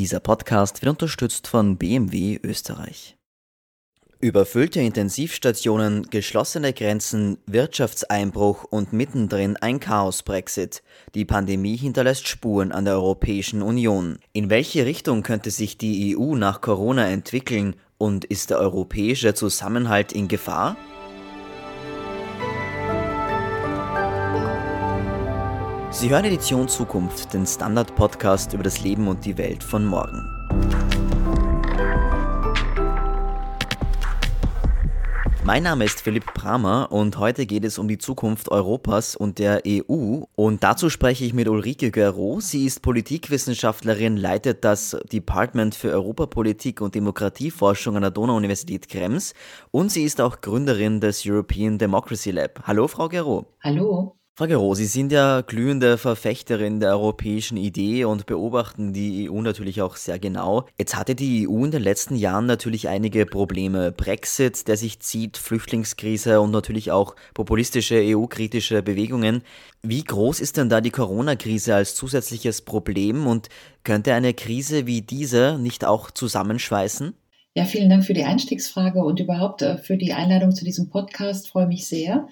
Dieser Podcast wird unterstützt von BMW Österreich. Überfüllte Intensivstationen, geschlossene Grenzen, Wirtschaftseinbruch und mittendrin ein Chaos-Brexit. Die Pandemie hinterlässt Spuren an der Europäischen Union. In welche Richtung könnte sich die EU nach Corona entwickeln und ist der europäische Zusammenhalt in Gefahr? Sie hören Edition Zukunft, den Standard-Podcast über das Leben und die Welt von morgen. Mein Name ist Philipp Bramer und heute geht es um die Zukunft Europas und der EU. Und dazu spreche ich mit Ulrike Guerrot. Sie ist Politikwissenschaftlerin, leitet das Department für Europapolitik und Demokratieforschung an der Donau-Universität Krems und sie ist auch Gründerin des European Democracy Lab. Hallo, Frau Guerrot. Hallo. Frau Gero, Sie sind ja glühende Verfechterin der europäischen Idee und beobachten die EU natürlich auch sehr genau. Jetzt hatte die EU in den letzten Jahren natürlich einige Probleme. Brexit, der sich zieht, Flüchtlingskrise und natürlich auch populistische EU-kritische Bewegungen. Wie groß ist denn da die Corona-Krise als zusätzliches Problem und könnte eine Krise wie diese nicht auch zusammenschweißen? Ja, vielen Dank für die Einstiegsfrage und überhaupt äh, für die Einladung zu diesem Podcast. Freue mich sehr.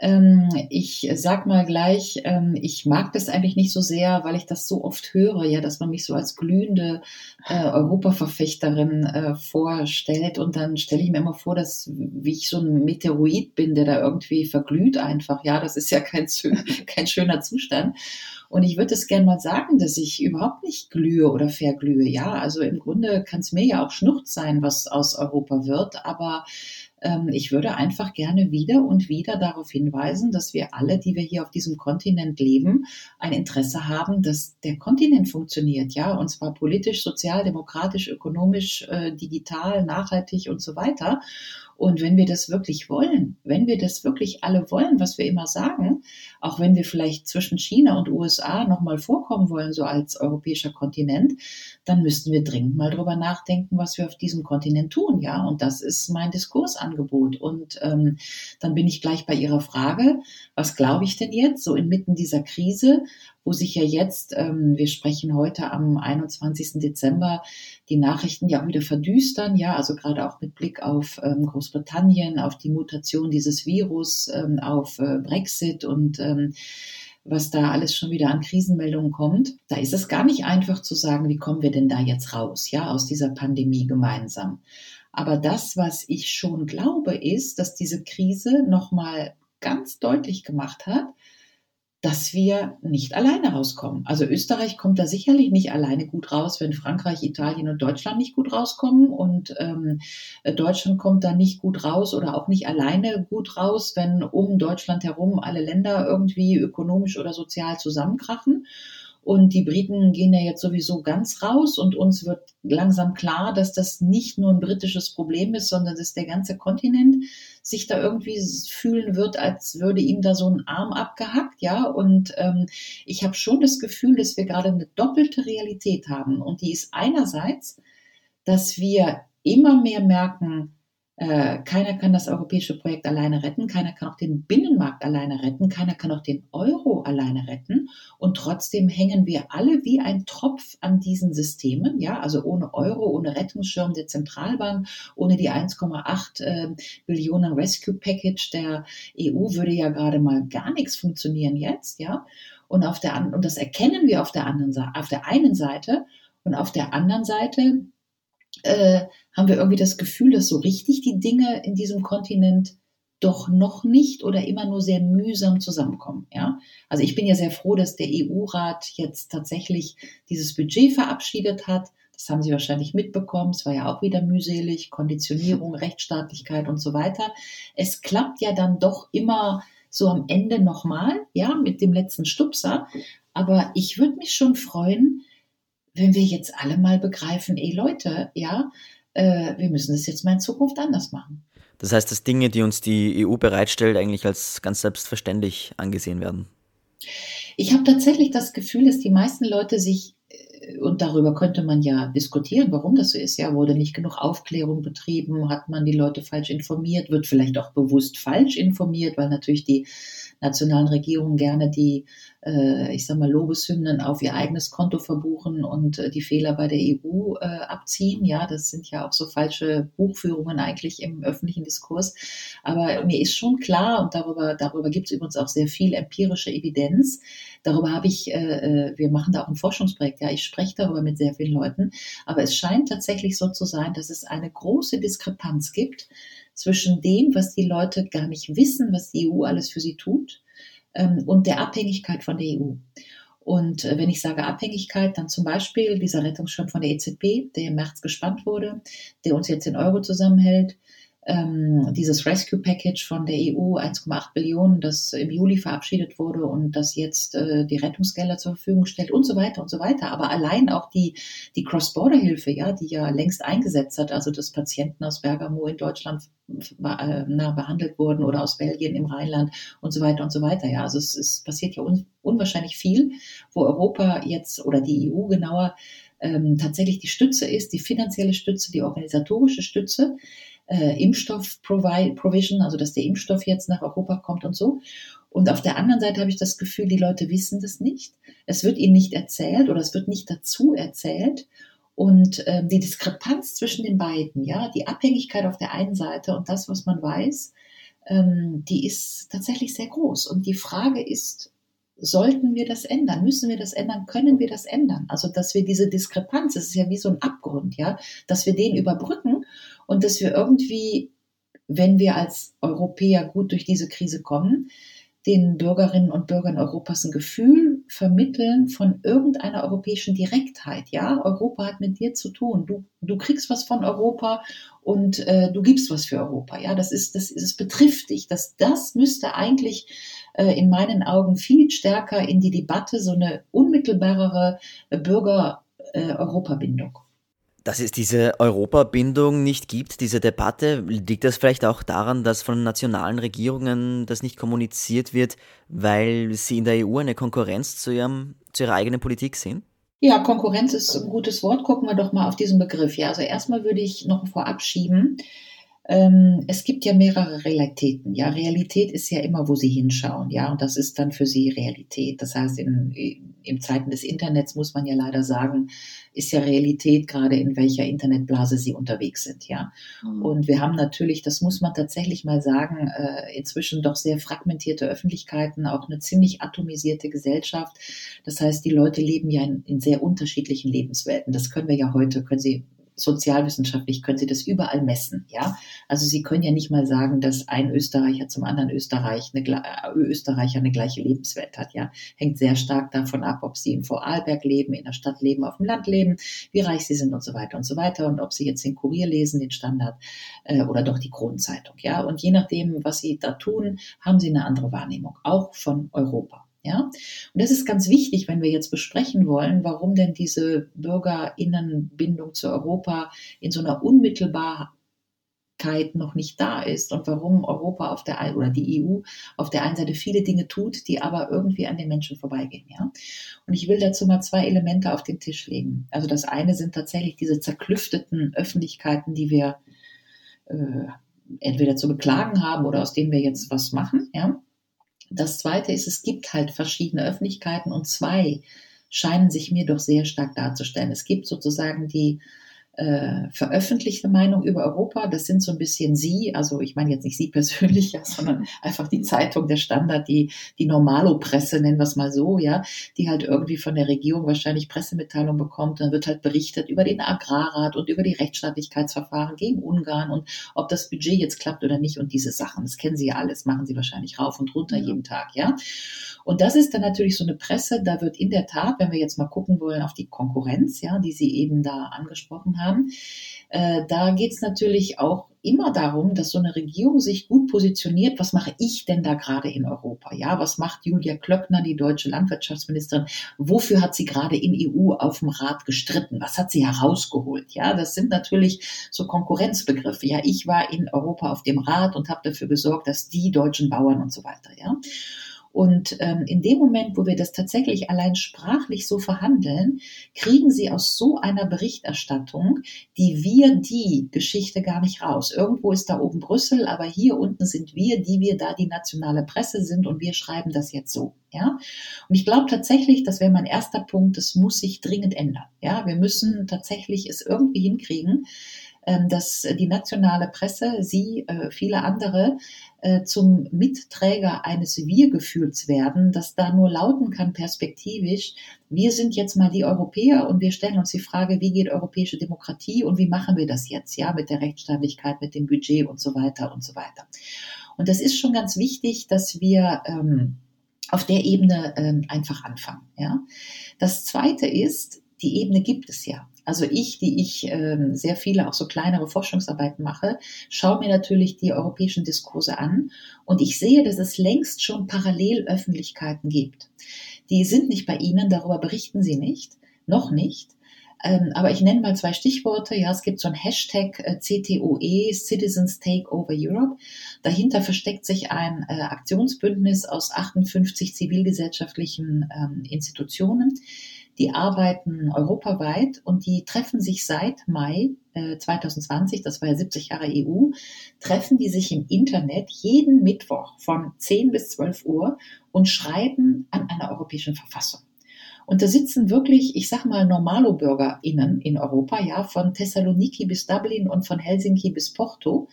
Ähm, ich sag mal gleich, ähm, ich mag das eigentlich nicht so sehr, weil ich das so oft höre, ja, dass man mich so als glühende äh, Europaverfechterin äh, vorstellt. Und dann stelle ich mir immer vor, dass wie ich so ein Meteorit bin, der da irgendwie verglüht einfach. Ja, das ist ja kein, kein schöner Zustand. Und ich würde es gerne mal sagen, dass ich überhaupt nicht glühe oder verglühe. Ja, also im Grunde kann es mir ja auch Schnucht sein, was aus Europa wird. Aber ich würde einfach gerne wieder und wieder darauf hinweisen, dass wir alle, die wir hier auf diesem Kontinent leben, ein Interesse haben, dass der Kontinent funktioniert, ja, und zwar politisch, sozial, demokratisch, ökonomisch, äh, digital, nachhaltig und so weiter. Und wenn wir das wirklich wollen, wenn wir das wirklich alle wollen, was wir immer sagen, auch wenn wir vielleicht zwischen China und USA nochmal vorkommen wollen, so als europäischer Kontinent, dann müssten wir dringend mal drüber nachdenken, was wir auf diesem Kontinent tun, ja. Und das ist mein Diskursangebot. Und ähm, dann bin ich gleich bei Ihrer Frage, was glaube ich denn jetzt, so inmitten dieser Krise, wo sich ja jetzt, ähm, wir sprechen heute am 21. Dezember, die Nachrichten ja auch wieder verdüstern, ja, also gerade auch mit Blick auf ähm, Großbritannien, auf die Mutation dieses Virus, ähm, auf äh, Brexit und ähm, was da alles schon wieder an Krisenmeldungen kommt. Da ist es gar nicht einfach zu sagen, wie kommen wir denn da jetzt raus, ja, aus dieser Pandemie gemeinsam. Aber das, was ich schon glaube, ist, dass diese Krise nochmal ganz deutlich gemacht hat, dass wir nicht alleine rauskommen. Also Österreich kommt da sicherlich nicht alleine gut raus, wenn Frankreich, Italien und Deutschland nicht gut rauskommen. Und ähm, Deutschland kommt da nicht gut raus oder auch nicht alleine gut raus, wenn um Deutschland herum alle Länder irgendwie ökonomisch oder sozial zusammenkrachen. Und die Briten gehen ja jetzt sowieso ganz raus und uns wird langsam klar, dass das nicht nur ein britisches Problem ist, sondern dass der ganze Kontinent sich da irgendwie fühlen wird, als würde ihm da so ein Arm abgehackt, ja. Und ähm, ich habe schon das Gefühl, dass wir gerade eine doppelte Realität haben. Und die ist einerseits, dass wir immer mehr merken, äh, keiner kann das europäische Projekt alleine retten, keiner kann auch den Binnenmarkt alleine retten, keiner kann auch den Euro alleine retten. Und trotzdem hängen wir alle wie ein Tropf an diesen Systemen, ja, also ohne Euro, ohne Rettungsschirm der Zentralbank, ohne die 1,8 äh, Billionen Rescue Package der EU würde ja gerade mal gar nichts funktionieren jetzt, ja. Und auf der und das erkennen wir auf der anderen Seite, auf der einen Seite und auf der anderen Seite äh, haben wir irgendwie das Gefühl, dass so richtig die Dinge in diesem Kontinent doch noch nicht oder immer nur sehr mühsam zusammenkommen. Ja? Also ich bin ja sehr froh, dass der EU-Rat jetzt tatsächlich dieses Budget verabschiedet hat. Das haben Sie wahrscheinlich mitbekommen. Es war ja auch wieder mühselig, Konditionierung, Rechtsstaatlichkeit und so weiter. Es klappt ja dann doch immer so am Ende nochmal, ja, mit dem letzten Stupser. Aber ich würde mich schon freuen, wenn wir jetzt alle mal begreifen, ey Leute, ja, äh, wir müssen das jetzt mal in Zukunft anders machen. Das heißt, dass Dinge, die uns die EU bereitstellt, eigentlich als ganz selbstverständlich angesehen werden. Ich habe tatsächlich das Gefühl, dass die meisten Leute sich, äh, und darüber könnte man ja diskutieren, warum das so ist, ja, wurde nicht genug Aufklärung betrieben, hat man die Leute falsch informiert, wird vielleicht auch bewusst falsch informiert, weil natürlich die nationalen Regierungen gerne die, äh, ich sag mal, Lobeshymnen auf ihr eigenes Konto verbuchen und äh, die Fehler bei der EU äh, abziehen. Ja, das sind ja auch so falsche Buchführungen eigentlich im öffentlichen Diskurs. Aber mir ist schon klar, und darüber, darüber gibt es übrigens auch sehr viel empirische Evidenz, Darüber habe ich, äh, äh, wir machen da auch ein Forschungsprojekt, ja, ich spreche darüber mit sehr vielen Leuten, aber es scheint tatsächlich so zu sein, dass es eine große Diskrepanz gibt zwischen dem, was die Leute gar nicht wissen, was die EU alles für sie tut, ähm, und der Abhängigkeit von der EU. Und äh, wenn ich sage Abhängigkeit, dann zum Beispiel dieser Rettungsschirm von der EZB, der im März gespannt wurde, der uns jetzt in Euro zusammenhält, ähm, dieses Rescue Package von der EU 1,8 Billionen, das im Juli verabschiedet wurde und das jetzt äh, die Rettungsgelder zur Verfügung stellt und so weiter und so weiter. Aber allein auch die, die Cross-Border-Hilfe, ja, die ja längst eingesetzt hat, also dass Patienten aus Bergamo in Deutschland äh, na, behandelt wurden oder aus Belgien im Rheinland und so weiter und so weiter. Ja, also es, es passiert ja un, unwahrscheinlich viel, wo Europa jetzt oder die EU genauer ähm, tatsächlich die Stütze ist, die finanzielle Stütze, die organisatorische Stütze äh, Impfstoff-Provision, also dass der Impfstoff jetzt nach Europa kommt und so. Und auf der anderen Seite habe ich das Gefühl, die Leute wissen das nicht. Es wird ihnen nicht erzählt oder es wird nicht dazu erzählt. Und ähm, die Diskrepanz zwischen den beiden, ja, die Abhängigkeit auf der einen Seite und das, was man weiß, ähm, die ist tatsächlich sehr groß. Und die Frage ist, sollten wir das ändern? Müssen wir das ändern? Können wir das ändern? Also, dass wir diese Diskrepanz, das ist ja wie so ein Abgrund, ja, dass wir den überbrücken und dass wir irgendwie, wenn wir als Europäer gut durch diese Krise kommen, den Bürgerinnen und Bürgern Europas ein Gefühl vermitteln von irgendeiner europäischen Direktheit. Ja, Europa hat mit dir zu tun. Du, du kriegst was von Europa und äh, du gibst was für Europa. Ja, das ist, das, das betrifft dich. Das, das müsste eigentlich äh, in meinen Augen viel stärker in die Debatte so eine unmittelbarere Bürger-Europa-Bindung. Dass es diese Europabindung nicht gibt, diese Debatte, liegt das vielleicht auch daran, dass von nationalen Regierungen das nicht kommuniziert wird, weil sie in der EU eine Konkurrenz zu, ihrem, zu ihrer eigenen Politik sind? Ja, Konkurrenz ist ein gutes Wort. Gucken wir doch mal auf diesen Begriff. Ja, also erstmal würde ich noch vorab schieben, ähm, es gibt ja mehrere Realitäten. Ja, Realität ist ja immer, wo Sie hinschauen. Ja, und das ist dann für Sie Realität. Das heißt, in, in Zeiten des Internets muss man ja leider sagen, ist ja Realität gerade in welcher Internetblase Sie unterwegs sind. Ja, mhm. und wir haben natürlich, das muss man tatsächlich mal sagen, äh, inzwischen doch sehr fragmentierte Öffentlichkeiten, auch eine ziemlich atomisierte Gesellschaft. Das heißt, die Leute leben ja in, in sehr unterschiedlichen Lebenswelten. Das können wir ja heute, können Sie sozialwissenschaftlich können Sie das überall messen, ja. Also Sie können ja nicht mal sagen, dass ein Österreicher zum anderen Österreich eine, äh, Österreicher eine gleiche Lebenswelt hat, ja. Hängt sehr stark davon ab, ob Sie in Vorarlberg leben, in der Stadt leben, auf dem Land leben, wie reich Sie sind und so weiter und so weiter und ob Sie jetzt den Kurier lesen, den Standard äh, oder doch die Kronenzeitung, ja. Und je nachdem, was Sie da tun, haben Sie eine andere Wahrnehmung, auch von Europa. Ja, und das ist ganz wichtig, wenn wir jetzt besprechen wollen, warum denn diese Bürgerinnenbindung zu Europa in so einer Unmittelbarkeit noch nicht da ist und warum Europa auf der oder die EU auf der einen Seite viele Dinge tut, die aber irgendwie an den Menschen vorbeigehen. Ja, und ich will dazu mal zwei Elemente auf den Tisch legen. Also das eine sind tatsächlich diese zerklüfteten Öffentlichkeiten, die wir äh, entweder zu beklagen haben oder aus denen wir jetzt was machen. Ja. Das Zweite ist, es gibt halt verschiedene Öffentlichkeiten und zwei scheinen sich mir doch sehr stark darzustellen. Es gibt sozusagen die äh, veröffentlichte Meinung über Europa. Das sind so ein bisschen Sie, also ich meine jetzt nicht Sie persönlich, ja, sondern einfach die Zeitung, der Standard, die, die Normalo-Presse, nennen wir es mal so, ja, die halt irgendwie von der Regierung wahrscheinlich Pressemitteilung bekommt. Dann wird halt berichtet über den Agrarrat und über die Rechtsstaatlichkeitsverfahren gegen Ungarn und ob das Budget jetzt klappt oder nicht und diese Sachen. Das kennen Sie ja alles, machen Sie wahrscheinlich rauf und runter ja. jeden Tag, ja. Und das ist dann natürlich so eine Presse, da wird in der Tat, wenn wir jetzt mal gucken wollen auf die Konkurrenz, ja, die Sie eben da angesprochen haben, äh, da geht es natürlich auch immer darum, dass so eine Regierung sich gut positioniert. Was mache ich denn da gerade in Europa? Ja, was macht Julia Klöckner, die deutsche Landwirtschaftsministerin? Wofür hat sie gerade in EU auf dem Rat gestritten? Was hat sie herausgeholt? Ja, das sind natürlich so Konkurrenzbegriffe. Ja, ich war in Europa auf dem Rat und habe dafür gesorgt, dass die deutschen Bauern und so weiter. Ja. Und ähm, in dem Moment, wo wir das tatsächlich allein sprachlich so verhandeln, kriegen sie aus so einer Berichterstattung die wir die Geschichte gar nicht raus. Irgendwo ist da oben Brüssel, aber hier unten sind wir, die wir da die nationale Presse sind und wir schreiben das jetzt so. Ja, und ich glaube tatsächlich, das wäre mein erster Punkt, das muss sich dringend ändern. Ja, wir müssen tatsächlich es irgendwie hinkriegen, dass die nationale Presse, Sie, äh, viele andere, äh, zum Mitträger eines Wir-Gefühls werden, das da nur lauten kann perspektivisch, wir sind jetzt mal die Europäer und wir stellen uns die Frage, wie geht europäische Demokratie und wie machen wir das jetzt, ja, mit der Rechtsstaatlichkeit, mit dem Budget und so weiter und so weiter. Und das ist schon ganz wichtig, dass wir ähm, auf der Ebene ähm, einfach anfangen. Ja. Das Zweite ist, die Ebene gibt es ja. Also ich, die ich ähm, sehr viele auch so kleinere Forschungsarbeiten mache, schaue mir natürlich die europäischen Diskurse an und ich sehe, dass es längst schon Parallelöffentlichkeiten gibt. Die sind nicht bei Ihnen, darüber berichten Sie nicht, noch nicht. Ähm, aber ich nenne mal zwei Stichworte. Ja, es gibt so ein Hashtag äh, CTOE, Citizens Take Over Europe. Dahinter versteckt sich ein äh, Aktionsbündnis aus 58 zivilgesellschaftlichen ähm, Institutionen die arbeiten europaweit und die treffen sich seit Mai äh, 2020, das war ja 70 Jahre EU, treffen die sich im Internet jeden Mittwoch von 10 bis 12 Uhr und schreiben an einer europäischen Verfassung. Und da sitzen wirklich, ich sag mal, Normalo-BürgerInnen in Europa, ja, von Thessaloniki bis Dublin und von Helsinki bis Porto.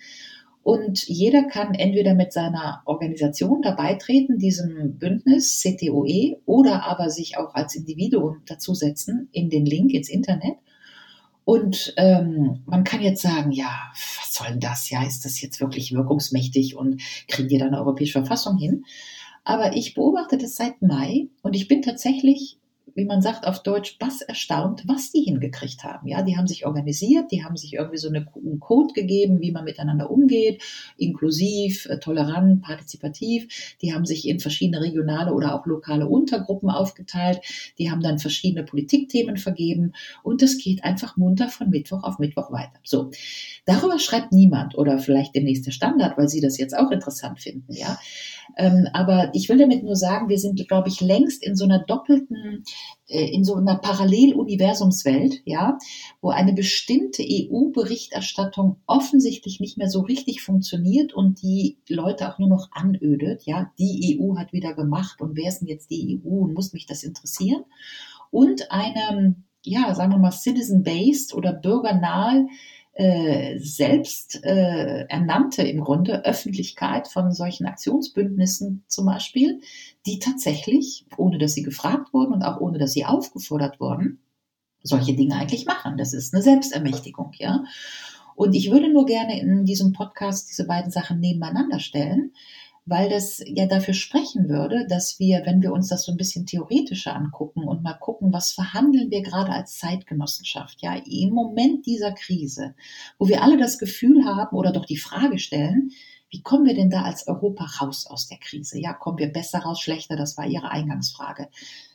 Und jeder kann entweder mit seiner Organisation dabei treten, diesem Bündnis CTOE, oder aber sich auch als Individuum dazusetzen in den Link ins Internet. Und ähm, man kann jetzt sagen, ja, was soll denn das? Ja, ist das jetzt wirklich wirkungsmächtig und kriegen die da eine europäische Verfassung hin? Aber ich beobachte das seit Mai und ich bin tatsächlich wie man sagt auf Deutsch, bass erstaunt, was die hingekriegt haben. Ja, die haben sich organisiert, die haben sich irgendwie so eine, einen Code gegeben, wie man miteinander umgeht, inklusiv, äh, tolerant, partizipativ. Die haben sich in verschiedene regionale oder auch lokale Untergruppen aufgeteilt. Die haben dann verschiedene Politikthemen vergeben und das geht einfach munter von Mittwoch auf Mittwoch weiter. So. Darüber schreibt niemand oder vielleicht demnächst der Standard, weil Sie das jetzt auch interessant finden, ja. Ähm, aber ich will damit nur sagen, wir sind, glaube ich, längst in so einer doppelten, äh, in so einer Paralleluniversumswelt, ja, wo eine bestimmte EU-Berichterstattung offensichtlich nicht mehr so richtig funktioniert und die Leute auch nur noch anödet, ja. Die EU hat wieder gemacht und wer ist denn jetzt die EU und muss mich das interessieren? Und eine, ja, sagen wir mal, citizen-based oder bürgernahe äh, selbst äh, ernannte im Grunde Öffentlichkeit von solchen Aktionsbündnissen zum Beispiel, die tatsächlich, ohne dass sie gefragt wurden und auch ohne dass sie aufgefordert wurden, solche Dinge eigentlich machen. Das ist eine Selbstermächtigung, ja. Und ich würde nur gerne in diesem Podcast diese beiden Sachen nebeneinander stellen, weil das ja dafür sprechen würde, dass wir, wenn wir uns das so ein bisschen theoretischer angucken und mal gucken, was verhandeln wir gerade als Zeitgenossenschaft, ja, im Moment dieser Krise, wo wir alle das Gefühl haben oder doch die Frage stellen, wie kommen wir denn da als Europa raus aus der Krise? Ja, kommen wir besser raus, schlechter? Das war Ihre Eingangsfrage.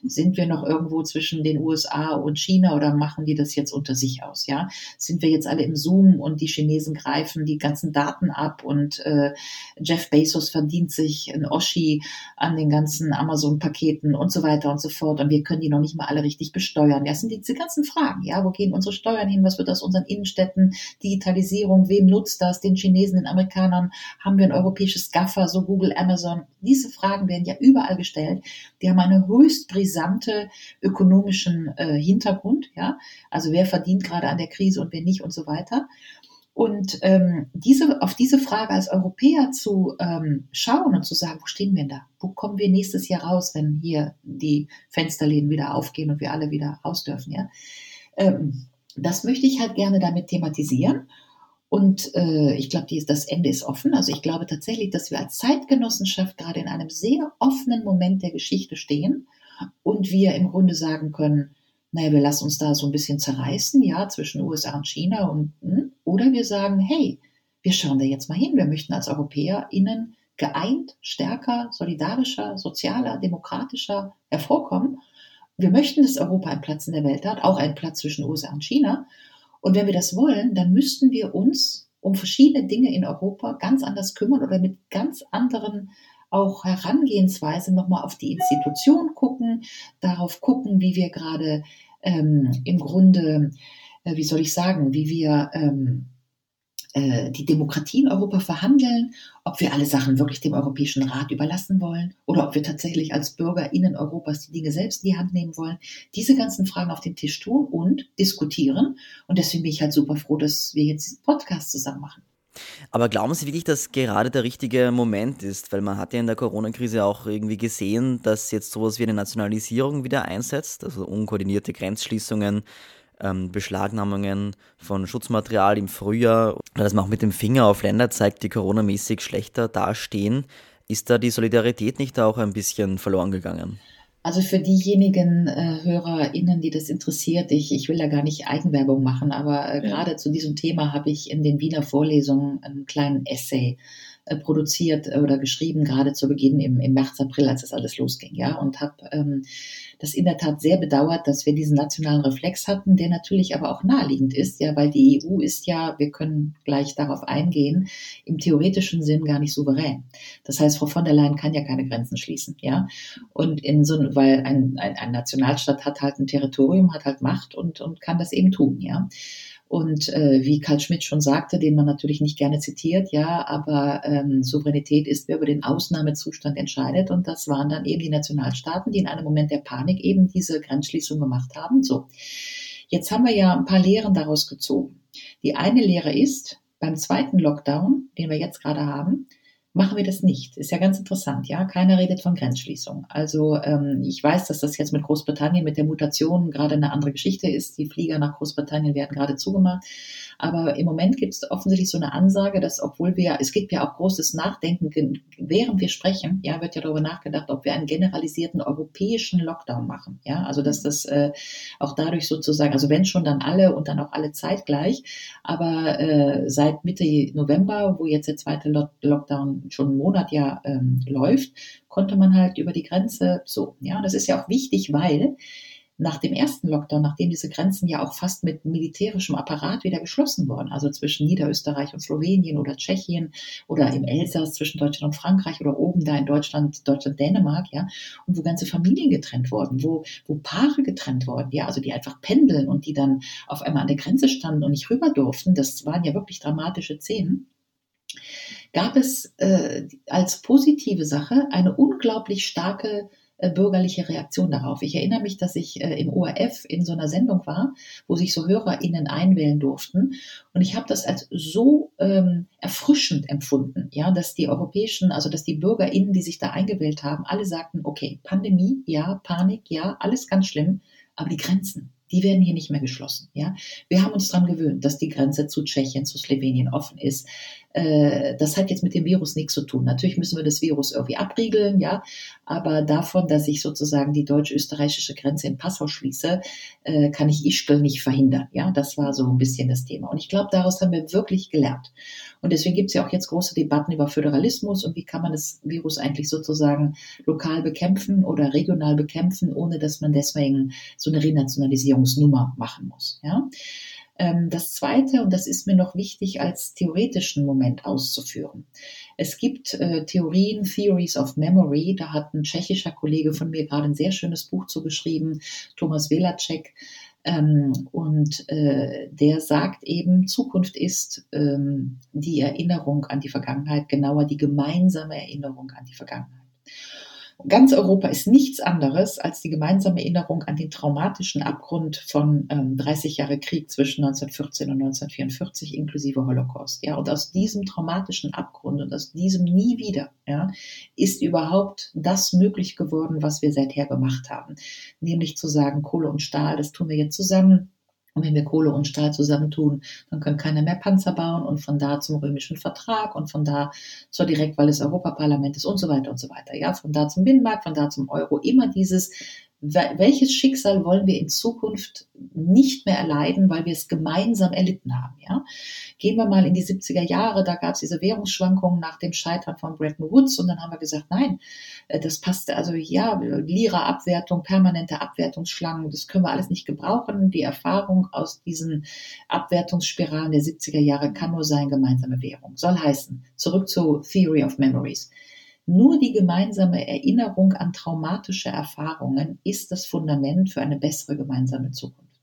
Sind wir noch irgendwo zwischen den USA und China oder machen die das jetzt unter sich aus? Ja, sind wir jetzt alle im Zoom und die Chinesen greifen die ganzen Daten ab und äh, Jeff Bezos verdient sich ein Oschi an den ganzen Amazon-Paketen und so weiter und so fort und wir können die noch nicht mal alle richtig besteuern. Das sind diese ganzen Fragen. Ja, wo gehen unsere Steuern hin? Was wird aus unseren Innenstädten? Digitalisierung? Wem nutzt das? Den Chinesen, den Amerikanern? Haben wir ein europäisches Gaffer, so Google, Amazon? Diese Fragen werden ja überall gestellt. Die haben eine höchst brisante ökonomischen äh, Hintergrund. Ja, also wer verdient gerade an der Krise und wer nicht und so weiter. Und ähm, diese, auf diese Frage als Europäer zu ähm, schauen und zu sagen, wo stehen wir da? Wo kommen wir nächstes Jahr raus, wenn hier die Fensterläden wieder aufgehen und wir alle wieder raus dürfen? Ja? Ähm, das möchte ich halt gerne damit thematisieren. Und äh, ich glaube, das Ende ist offen. Also ich glaube tatsächlich, dass wir als Zeitgenossenschaft gerade in einem sehr offenen Moment der Geschichte stehen und wir im Grunde sagen können, naja, wir lassen uns da so ein bisschen zerreißen, ja, zwischen USA und China und, hm, oder wir sagen, hey, wir schauen da jetzt mal hin. Wir möchten als EuropäerInnen geeint, stärker, solidarischer, sozialer, demokratischer hervorkommen. Wir möchten, dass Europa einen Platz in der Welt hat, auch einen Platz zwischen USA und China. Und wenn wir das wollen, dann müssten wir uns um verschiedene Dinge in Europa ganz anders kümmern oder mit ganz anderen auch Herangehensweise nochmal auf die Institution gucken, darauf gucken, wie wir gerade ähm, im Grunde, äh, wie soll ich sagen, wie wir ähm, äh, die Demokratie in Europa verhandeln, ob wir alle Sachen wirklich dem Europäischen Rat überlassen wollen oder ob wir tatsächlich als BürgerInnen Europas die Dinge selbst in die Hand nehmen wollen, diese ganzen Fragen auf den Tisch tun und diskutieren. Und deswegen bin ich halt super froh, dass wir jetzt diesen Podcast zusammen machen. Aber glauben Sie wirklich, dass gerade der richtige Moment ist? Weil man hat ja in der Corona-Krise auch irgendwie gesehen, dass jetzt sowas wie eine Nationalisierung wieder einsetzt, also unkoordinierte Grenzschließungen, ähm, Beschlagnahmungen von Schutzmaterial im Frühjahr, oder dass man auch mit dem Finger auf Länder zeigt, die coronamäßig schlechter dastehen. Ist da die Solidarität nicht auch ein bisschen verloren gegangen? Also für diejenigen äh, HörerInnen, die das interessiert, ich, ich will da gar nicht Eigenwerbung machen, aber äh, ja. gerade zu diesem Thema habe ich in den Wiener Vorlesungen einen kleinen Essay produziert oder geschrieben, gerade zu Beginn im, im März, April, als das alles losging, ja, und habe ähm, das in der Tat sehr bedauert, dass wir diesen nationalen Reflex hatten, der natürlich aber auch naheliegend ist, ja, weil die EU ist ja, wir können gleich darauf eingehen, im theoretischen Sinn gar nicht souverän. Das heißt, Frau von der Leyen kann ja keine Grenzen schließen, ja. Und in so, weil ein, ein, ein Nationalstaat hat halt ein Territorium, hat halt Macht und, und kann das eben tun, ja. Und äh, wie Karl Schmidt schon sagte, den man natürlich nicht gerne zitiert, ja, aber ähm, Souveränität ist, wer über den Ausnahmezustand entscheidet. Und das waren dann eben die Nationalstaaten, die in einem Moment der Panik eben diese Grenzschließung gemacht haben. So, jetzt haben wir ja ein paar Lehren daraus gezogen. Die eine Lehre ist, beim zweiten Lockdown, den wir jetzt gerade haben, machen wir das nicht. Ist ja ganz interessant, ja. Keiner redet von Grenzschließung. Also ähm, ich weiß, dass das jetzt mit Großbritannien, mit der Mutation gerade eine andere Geschichte ist. Die Flieger nach Großbritannien werden gerade zugemacht. Aber im Moment gibt es offensichtlich so eine Ansage, dass obwohl wir, es gibt ja auch großes Nachdenken, während wir sprechen, ja, wird ja darüber nachgedacht, ob wir einen generalisierten europäischen Lockdown machen. Ja, also dass das äh, auch dadurch sozusagen, also wenn schon dann alle und dann auch alle zeitgleich, aber äh, seit Mitte November, wo jetzt der zweite Lockdown schon einen Monat ja ähm, läuft, konnte man halt über die Grenze so. Ja, das ist ja auch wichtig, weil nach dem ersten Lockdown, nachdem diese Grenzen ja auch fast mit militärischem Apparat wieder geschlossen wurden, also zwischen Niederösterreich und Slowenien oder Tschechien oder im Elsass zwischen Deutschland und Frankreich oder oben da in Deutschland, Deutschland, Dänemark, ja, und wo ganze Familien getrennt wurden, wo, wo Paare getrennt wurden, ja, also die einfach pendeln und die dann auf einmal an der Grenze standen und nicht rüber durften, das waren ja wirklich dramatische Szenen. Gab es äh, als positive Sache eine unglaublich starke bürgerliche Reaktion darauf. Ich erinnere mich, dass ich äh, im ORF in so einer Sendung war, wo sich so HörerInnen einwählen durften. Und ich habe das als so ähm, erfrischend empfunden, ja, dass die europäischen, also dass die BürgerInnen, die sich da eingewählt haben, alle sagten, okay, Pandemie, ja, Panik, ja, alles ganz schlimm, aber die Grenzen, die werden hier nicht mehr geschlossen. Ja, wir haben uns daran gewöhnt, dass die Grenze zu Tschechien, zu Slowenien offen ist. Äh, das hat jetzt mit dem Virus nichts zu tun. Natürlich müssen wir das Virus irgendwie abriegeln, ja, aber davon, dass ich sozusagen die deutsch-österreichische Grenze in Passau schließe, äh, kann ich Ischgl nicht verhindern. Ja, das war so ein bisschen das Thema. Und ich glaube, daraus haben wir wirklich gelernt. Und deswegen gibt es ja auch jetzt große Debatten über Föderalismus und wie kann man das Virus eigentlich sozusagen lokal bekämpfen oder regional bekämpfen, ohne dass man deswegen so eine Renationalisierungsnummer machen muss. Ja. Ähm, das Zweite, und das ist mir noch wichtig als theoretischen Moment auszuführen. Es gibt äh, Theorien, Theories of Memory, da hat ein tschechischer Kollege von mir gerade ein sehr schönes Buch zugeschrieben, Thomas Velacek, ähm, und äh, der sagt eben, Zukunft ist ähm, die Erinnerung an die Vergangenheit, genauer die gemeinsame Erinnerung an die Vergangenheit. Ganz Europa ist nichts anderes als die gemeinsame Erinnerung an den traumatischen Abgrund von ähm, 30 Jahre Krieg zwischen 1914 und 1944 inklusive Holocaust. Ja, und aus diesem traumatischen Abgrund und aus diesem nie wieder ja, ist überhaupt das möglich geworden, was wir seither gemacht haben, nämlich zu sagen, Kohle und Stahl, das tun wir jetzt zusammen und wenn wir Kohle und Stahl zusammentun, dann können keiner mehr Panzer bauen und von da zum römischen Vertrag und von da zur Direktwahl des Europaparlamentes und so weiter und so weiter. Ja, von da zum Binnenmarkt, von da zum Euro. Immer dieses welches Schicksal wollen wir in Zukunft nicht mehr erleiden, weil wir es gemeinsam erlitten haben. Ja? Gehen wir mal in die 70er Jahre, da gab es diese Währungsschwankungen nach dem Scheitern von Bretton Woods und dann haben wir gesagt, nein, äh, das passt, also ja, Lira-Abwertung, permanente Abwertungsschlangen, das können wir alles nicht gebrauchen. Die Erfahrung aus diesen Abwertungsspiralen der 70er Jahre kann nur sein, gemeinsame Währung. Soll heißen, zurück zu Theory of Memories. Nur die gemeinsame Erinnerung an traumatische Erfahrungen ist das Fundament für eine bessere gemeinsame Zukunft.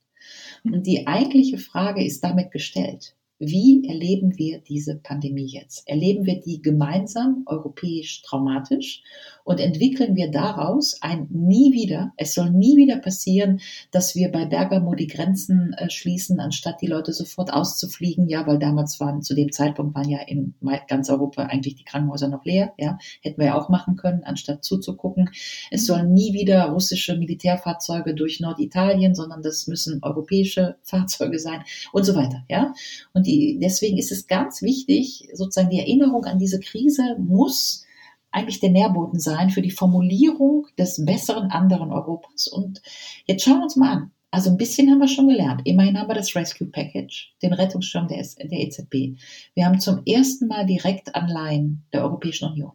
Und die eigentliche Frage ist damit gestellt. Wie erleben wir diese Pandemie jetzt? Erleben wir die gemeinsam europäisch traumatisch und entwickeln wir daraus ein nie wieder, es soll nie wieder passieren, dass wir bei Bergamo die Grenzen äh, schließen, anstatt die Leute sofort auszufliegen, ja, weil damals waren, zu dem Zeitpunkt waren ja in ganz Europa eigentlich die Krankenhäuser noch leer, ja, hätten wir ja auch machen können, anstatt zuzugucken. Es sollen nie wieder russische Militärfahrzeuge durch Norditalien, sondern das müssen europäische Fahrzeuge sein und so weiter, ja. Und die, deswegen ist es ganz wichtig, sozusagen die Erinnerung an diese Krise muss eigentlich der Nährboden sein für die Formulierung des besseren anderen Europas. Und jetzt schauen wir uns mal an. Also ein bisschen haben wir schon gelernt. Immerhin haben wir das Rescue Package, den Rettungsschirm der, EZB. Wir haben zum ersten Mal Direktanleihen der Europäischen Union.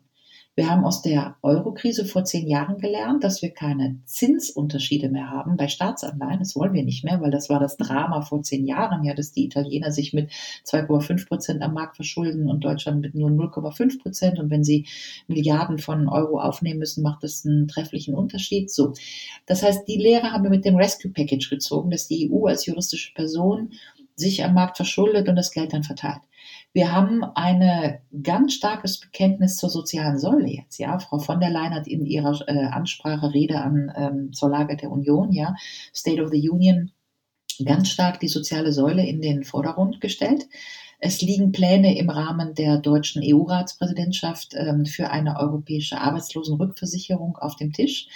Wir haben aus der Euro-Krise vor zehn Jahren gelernt, dass wir keine Zinsunterschiede mehr haben bei Staatsanleihen. Das wollen wir nicht mehr, weil das war das Drama vor zehn Jahren, ja, dass die Italiener sich mit 2,5 Prozent am Markt verschulden und Deutschland mit nur 0,5 Prozent. Und wenn sie Milliarden von Euro aufnehmen müssen, macht das einen trefflichen Unterschied. So. Das heißt, die Lehre haben wir mit dem Rescue Package gezogen, dass die EU als juristische Person sich am Markt verschuldet und das Geld dann verteilt. Wir haben ein ganz starkes Bekenntnis zur sozialen Säule jetzt. Ja, Frau von der Leyen hat in ihrer äh, Ansprache Rede an ähm, zur Lage der Union, ja, State of the Union, ganz stark die soziale Säule in den Vordergrund gestellt. Es liegen Pläne im Rahmen der deutschen EU-Ratspräsidentschaft ähm, für eine europäische Arbeitslosenrückversicherung auf dem Tisch,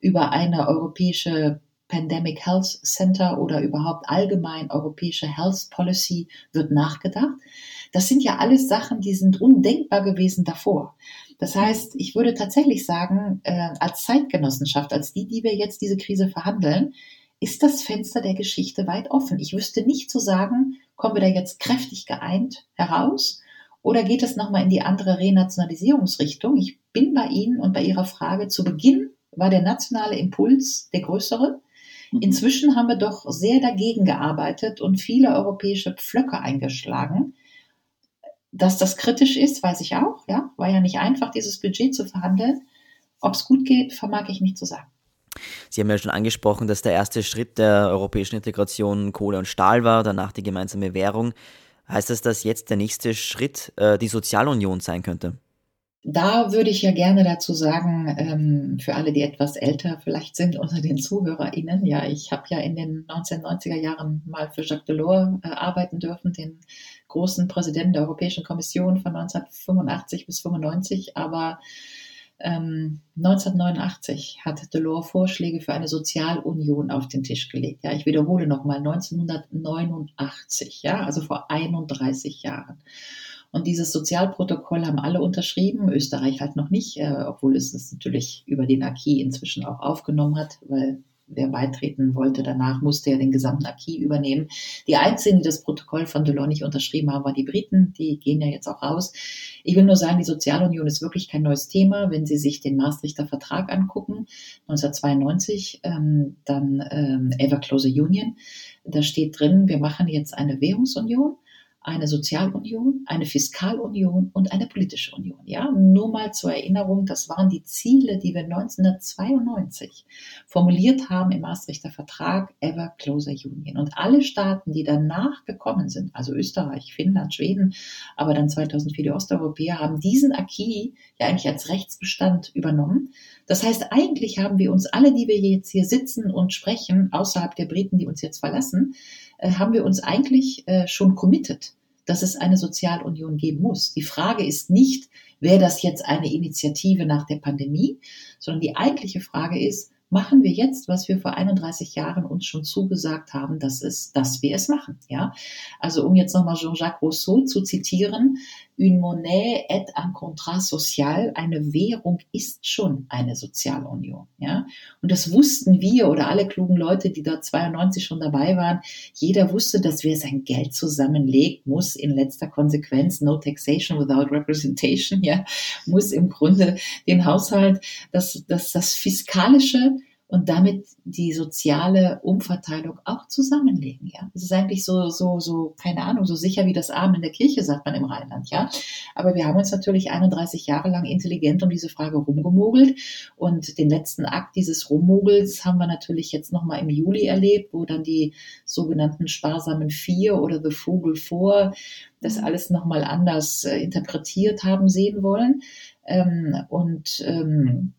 über eine europäische Pandemic Health Center oder überhaupt allgemein europäische Health Policy wird nachgedacht. Das sind ja alles Sachen, die sind undenkbar gewesen davor. Das heißt, ich würde tatsächlich sagen, äh, als Zeitgenossenschaft, als die, die wir jetzt diese Krise verhandeln, ist das Fenster der Geschichte weit offen. Ich wüsste nicht zu sagen, kommen wir da jetzt kräftig geeint heraus oder geht es nochmal in die andere Renationalisierungsrichtung? Ich bin bei Ihnen und bei Ihrer Frage zu Beginn war der nationale Impuls der größere. Mhm. Inzwischen haben wir doch sehr dagegen gearbeitet und viele europäische Pflöcke eingeschlagen. Dass das kritisch ist, weiß ich auch. Ja, war ja nicht einfach, dieses Budget zu verhandeln. Ob es gut geht, vermag ich nicht zu sagen. Sie haben ja schon angesprochen, dass der erste Schritt der europäischen Integration Kohle und Stahl war, danach die gemeinsame Währung. Heißt das, dass jetzt der nächste Schritt äh, die Sozialunion sein könnte? Da würde ich ja gerne dazu sagen, ähm, für alle, die etwas älter vielleicht sind unter den ZuhörerInnen, ja, ich habe ja in den 1990er Jahren mal für Jacques Delors äh, arbeiten dürfen, den großen Präsidenten der Europäischen Kommission von 1985 bis 95, aber ähm, 1989 hat Delors Vorschläge für eine Sozialunion auf den Tisch gelegt. Ja, ich wiederhole nochmal, 1989, ja, also vor 31 Jahren. Und dieses Sozialprotokoll haben alle unterschrieben, Österreich halt noch nicht, äh, obwohl es das natürlich über den Acquis inzwischen auch aufgenommen hat, weil wer beitreten wollte danach, musste er den gesamten Acquis übernehmen. Die einzigen, die das Protokoll von Delors nicht unterschrieben haben, waren die Briten. Die gehen ja jetzt auch raus. Ich will nur sagen, die Sozialunion ist wirklich kein neues Thema. Wenn Sie sich den Maastrichter Vertrag angucken, 1992, ähm, dann ähm, Ever Closer Union, da steht drin, wir machen jetzt eine Währungsunion eine Sozialunion, eine Fiskalunion und eine politische Union. Ja, nur mal zur Erinnerung, das waren die Ziele, die wir 1992 formuliert haben im Maastrichter Vertrag Ever Closer Union. Und alle Staaten, die danach gekommen sind, also Österreich, Finnland, Schweden, aber dann 2004 die Osteuropäer, haben diesen Acquis ja eigentlich als Rechtsbestand übernommen. Das heißt, eigentlich haben wir uns alle, die wir jetzt hier sitzen und sprechen, außerhalb der Briten, die uns jetzt verlassen, haben wir uns eigentlich äh, schon committed, dass es eine Sozialunion geben muss. Die Frage ist nicht, wäre das jetzt eine Initiative nach der Pandemie, sondern die eigentliche Frage ist, machen wir jetzt, was wir vor 31 Jahren uns schon zugesagt haben, dass es, dass wir es machen, ja. Also um jetzt nochmal Jean-Jacques Rousseau zu zitieren, une monnaie est un contrat social, eine Währung ist schon eine Sozialunion, ja. Und das wussten wir oder alle klugen Leute, die da 92 schon dabei waren. Jeder wusste, dass wer sein Geld zusammenlegt, muss in letzter Konsequenz no taxation without representation, ja, muss im Grunde den Haushalt, das, das, das fiskalische und damit die soziale Umverteilung auch zusammenlegen. Ja, es ist eigentlich so, so, so, keine Ahnung, so sicher wie das Arm in der Kirche, sagt man im Rheinland. Ja, aber wir haben uns natürlich 31 Jahre lang intelligent um diese Frage rumgemogelt und den letzten Akt dieses Rummogels haben wir natürlich jetzt nochmal im Juli erlebt, wo dann die sogenannten sparsamen Vier oder The Frugal Four das alles nochmal anders äh, interpretiert haben sehen wollen. Ähm, und ähm,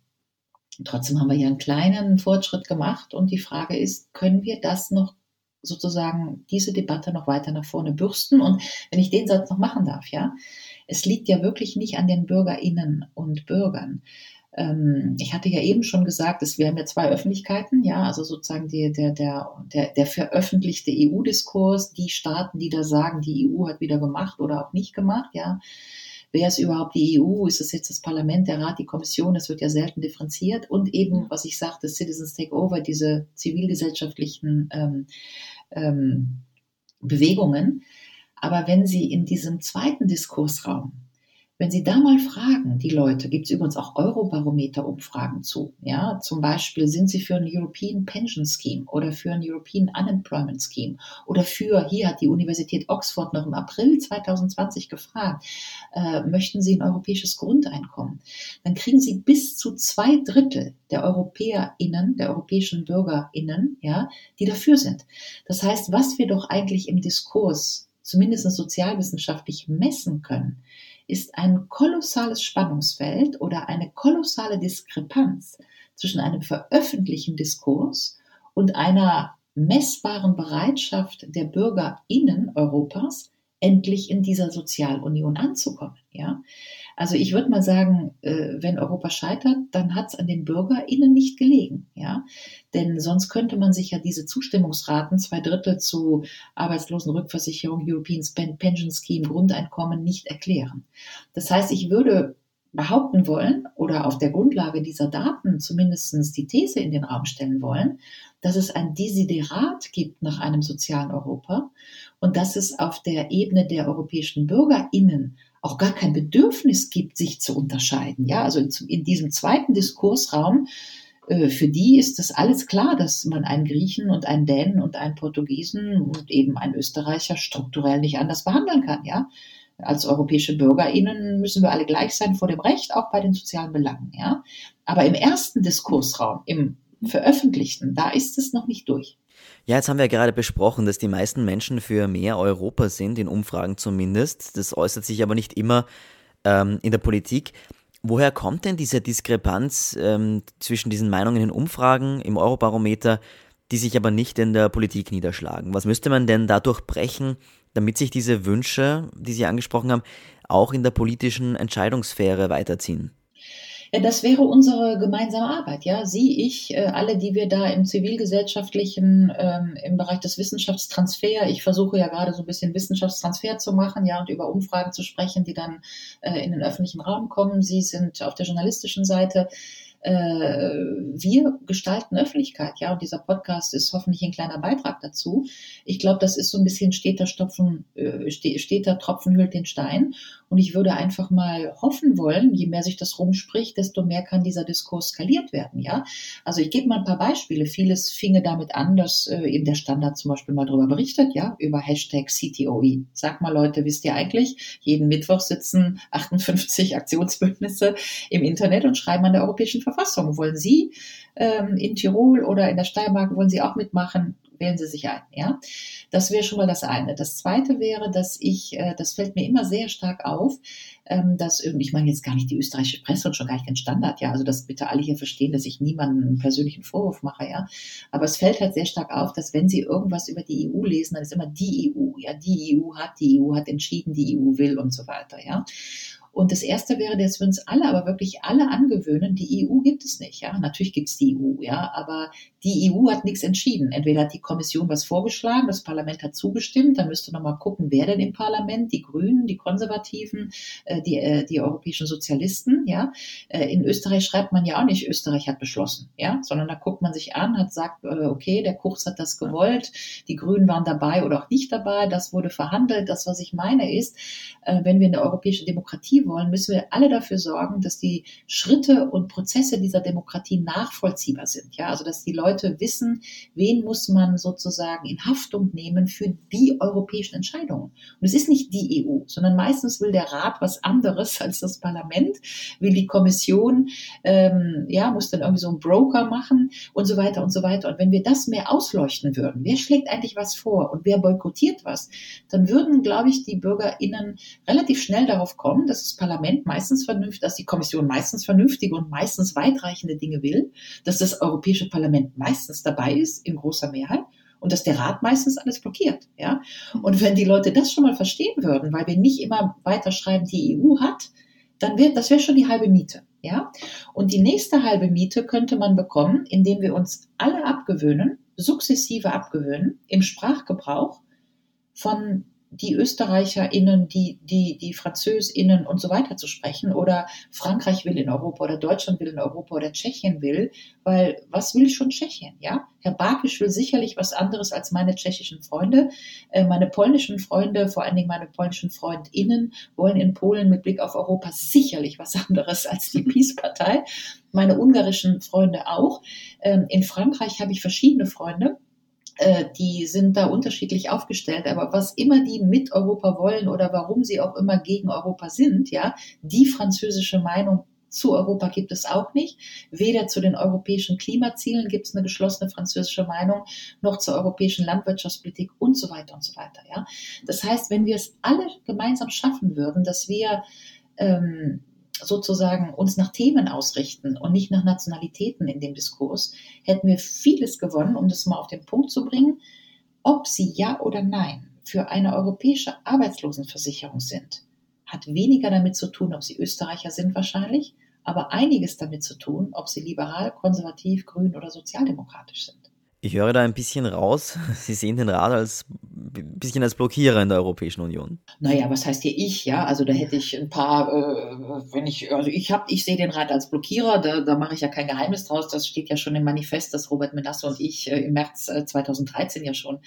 Trotzdem haben wir ja einen kleinen Fortschritt gemacht und die Frage ist, können wir das noch sozusagen, diese Debatte noch weiter nach vorne bürsten? Und wenn ich den Satz noch machen darf, ja, es liegt ja wirklich nicht an den Bürgerinnen und Bürgern. Ähm, ich hatte ja eben schon gesagt, wir haben ja zwei Öffentlichkeiten, ja, also sozusagen die, der, der, der, der veröffentlichte EU-Diskurs, die Staaten, die da sagen, die EU hat wieder gemacht oder auch nicht gemacht, ja wer ist überhaupt die EU? Ist es jetzt das Parlament, der Rat, die Kommission? Das wird ja selten differenziert. Und eben, was ich sagte, Citizens Takeover, diese zivilgesellschaftlichen ähm, ähm, Bewegungen. Aber wenn Sie in diesem zweiten Diskursraum wenn Sie da mal fragen, die Leute, gibt es übrigens auch Eurobarometer-Umfragen zu. Ja, zum Beispiel sind Sie für ein European Pension Scheme oder für ein European Unemployment Scheme oder für, hier hat die Universität Oxford noch im April 2020 gefragt, äh, möchten Sie ein europäisches Grundeinkommen? Dann kriegen Sie bis zu zwei Drittel der EuropäerInnen, der europäischen BürgerInnen, ja, die dafür sind. Das heißt, was wir doch eigentlich im Diskurs, zumindest sozialwissenschaftlich messen können, ist ein kolossales Spannungsfeld oder eine kolossale Diskrepanz zwischen einem veröffentlichten Diskurs und einer messbaren Bereitschaft der BürgerInnen Europas, endlich in dieser Sozialunion anzukommen. Ja? Also ich würde mal sagen, äh, wenn Europa scheitert, dann hat es an den BürgerInnen nicht gelegen. Ja? Denn sonst könnte man sich ja diese Zustimmungsraten, zwei Drittel zu Arbeitslosenrückversicherung, European Pension Scheme, Grundeinkommen nicht erklären. Das heißt, ich würde behaupten wollen oder auf der Grundlage dieser Daten zumindest die These in den Raum stellen wollen, dass es ein Desiderat gibt nach einem sozialen Europa und dass es auf der Ebene der europäischen BürgerInnen auch gar kein Bedürfnis gibt, sich zu unterscheiden. Ja, also in, in diesem zweiten Diskursraum äh, für die ist das alles klar, dass man einen Griechen und einen Dänen und einen Portugiesen und eben einen Österreicher strukturell nicht anders behandeln kann, ja. Als europäische BürgerInnen müssen wir alle gleich sein vor dem Recht, auch bei den sozialen Belangen, ja. Aber im ersten Diskursraum, im veröffentlichten, da ist es noch nicht durch. Ja, jetzt haben wir ja gerade besprochen, dass die meisten Menschen für mehr Europa sind, in Umfragen zumindest. Das äußert sich aber nicht immer ähm, in der Politik. Woher kommt denn diese Diskrepanz ähm, zwischen diesen Meinungen in Umfragen im Eurobarometer, die sich aber nicht in der Politik niederschlagen? Was müsste man denn dadurch brechen, damit sich diese Wünsche, die Sie angesprochen haben, auch in der politischen Entscheidungssphäre weiterziehen? Ja, das wäre unsere gemeinsame Arbeit, ja. Sie, ich, äh, alle, die wir da im zivilgesellschaftlichen, ähm, im Bereich des Wissenschaftstransfer, ich versuche ja gerade so ein bisschen Wissenschaftstransfer zu machen, ja, und über Umfragen zu sprechen, die dann äh, in den öffentlichen Raum kommen. Sie sind auf der journalistischen Seite äh, wir gestalten Öffentlichkeit, ja, und dieser Podcast ist hoffentlich ein kleiner Beitrag dazu. Ich glaube, das ist so ein bisschen steter Stopfen, äh, steter Tropfen hüllt den Stein. Und ich würde einfach mal hoffen wollen, je mehr sich das rumspricht, desto mehr kann dieser Diskurs skaliert werden, ja. Also ich gebe mal ein paar Beispiele. Vieles finge damit an, dass äh, eben der Standard zum Beispiel mal darüber berichtet, ja, über Hashtag CTOE. Sag mal Leute, wisst ihr eigentlich, jeden Mittwoch sitzen 58 Aktionsbündnisse im Internet und schreiben an der Europäischen Verfassung. Wollen Sie ähm, in Tirol oder in der Steiermark, wollen Sie auch mitmachen? Wählen Sie sich ein. Ja, das wäre schon mal das eine. Das zweite wäre, dass ich, äh, das fällt mir immer sehr stark auf, ähm, dass ich meine jetzt gar nicht die österreichische Presse und schon gar nicht den Standard, ja, also dass bitte alle hier verstehen, dass ich niemanden einen persönlichen Vorwurf mache, ja, aber es fällt halt sehr stark auf, dass wenn Sie irgendwas über die EU lesen, dann ist immer die EU, ja, die EU hat, die EU hat entschieden, die EU will und so weiter, ja. Und das erste wäre, dass wir uns alle, aber wirklich alle angewöhnen, die EU gibt es nicht. Ja, natürlich gibt es die EU, ja, aber die EU hat nichts entschieden. Entweder hat die Kommission was vorgeschlagen, das Parlament hat zugestimmt, dann müsste noch mal gucken, wer denn im Parlament, die Grünen, die Konservativen, äh, die, äh, die europäischen Sozialisten, ja. Äh, in Österreich schreibt man ja auch nicht, Österreich hat beschlossen, ja, sondern da guckt man sich an, hat sagt, okay, der Kurz hat das gewollt, die Grünen waren dabei oder auch nicht dabei, das wurde verhandelt. Das, was ich meine, ist, wenn wir eine europäische Demokratie Wollen, müssen wir alle dafür sorgen, dass die Schritte und Prozesse dieser Demokratie nachvollziehbar sind. Ja, also dass die Leute wissen, wen muss man sozusagen in Haftung nehmen für die europäischen Entscheidungen. Und es ist nicht die EU, sondern meistens will der Rat was anderes als das Parlament, will die Kommission, ähm, ja, muss dann irgendwie so einen Broker machen und so weiter und so weiter. Und wenn wir das mehr ausleuchten würden, wer schlägt eigentlich was vor und wer boykottiert was, dann würden, glaube ich, die BürgerInnen relativ schnell darauf kommen, dass Parlament meistens vernünftig, dass die Kommission meistens vernünftige und meistens weitreichende Dinge will, dass das Europäische Parlament meistens dabei ist in großer Mehrheit und dass der Rat meistens alles blockiert. Ja? Und wenn die Leute das schon mal verstehen würden, weil wir nicht immer weiter schreiben, die EU hat, dann wird, das wäre schon die halbe Miete. Ja? Und die nächste halbe Miete könnte man bekommen, indem wir uns alle abgewöhnen, sukzessive abgewöhnen, im Sprachgebrauch von die ÖsterreicherInnen, die, die, die FranzösInnen und so weiter zu sprechen oder Frankreich will in Europa oder Deutschland will in Europa oder Tschechien will, weil was will schon Tschechien, ja? Herr Bakisch will sicherlich was anderes als meine tschechischen Freunde. Äh, meine polnischen Freunde, vor allen Dingen meine polnischen FreundInnen, wollen in Polen mit Blick auf Europa sicherlich was anderes als die Peace-Partei. Meine ungarischen Freunde auch. Ähm, in Frankreich habe ich verschiedene Freunde die sind da unterschiedlich aufgestellt, aber was immer die mit Europa wollen oder warum sie auch immer gegen Europa sind, ja, die französische Meinung zu Europa gibt es auch nicht. Weder zu den europäischen Klimazielen gibt es eine geschlossene französische Meinung, noch zur europäischen Landwirtschaftspolitik und so weiter und so weiter. Ja. Das heißt, wenn wir es alle gemeinsam schaffen würden, dass wir ähm, sozusagen uns nach Themen ausrichten und nicht nach Nationalitäten in dem Diskurs, hätten wir vieles gewonnen, um das mal auf den Punkt zu bringen, ob sie ja oder nein für eine europäische Arbeitslosenversicherung sind, hat weniger damit zu tun, ob sie Österreicher sind wahrscheinlich, aber einiges damit zu tun, ob sie liberal, konservativ, grün oder sozialdemokratisch sind. Ich höre da ein bisschen raus, Sie sehen den Rat als ein bisschen als Blockierer in der Europäischen Union. Naja, was heißt hier ich? Ja, also da hätte ich ein paar, äh, wenn ich, also ich habe, ich sehe den Rat als Blockierer, da, da mache ich ja kein Geheimnis draus. Das steht ja schon im Manifest, das Robert Menasse und ich äh, im März äh, 2013 ja schon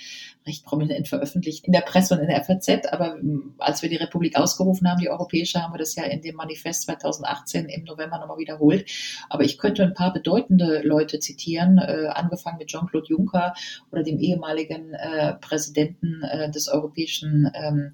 recht prominent veröffentlicht in der Presse und in der FAZ. Aber äh, als wir die Republik ausgerufen haben, die europäische, haben wir das ja in dem Manifest 2018 im November nochmal wiederholt. Aber ich könnte ein paar bedeutende Leute zitieren, äh, angefangen mit Jean-Claude Juncker oder dem ehemaligen äh, Präsidenten äh, des Europäischen ähm,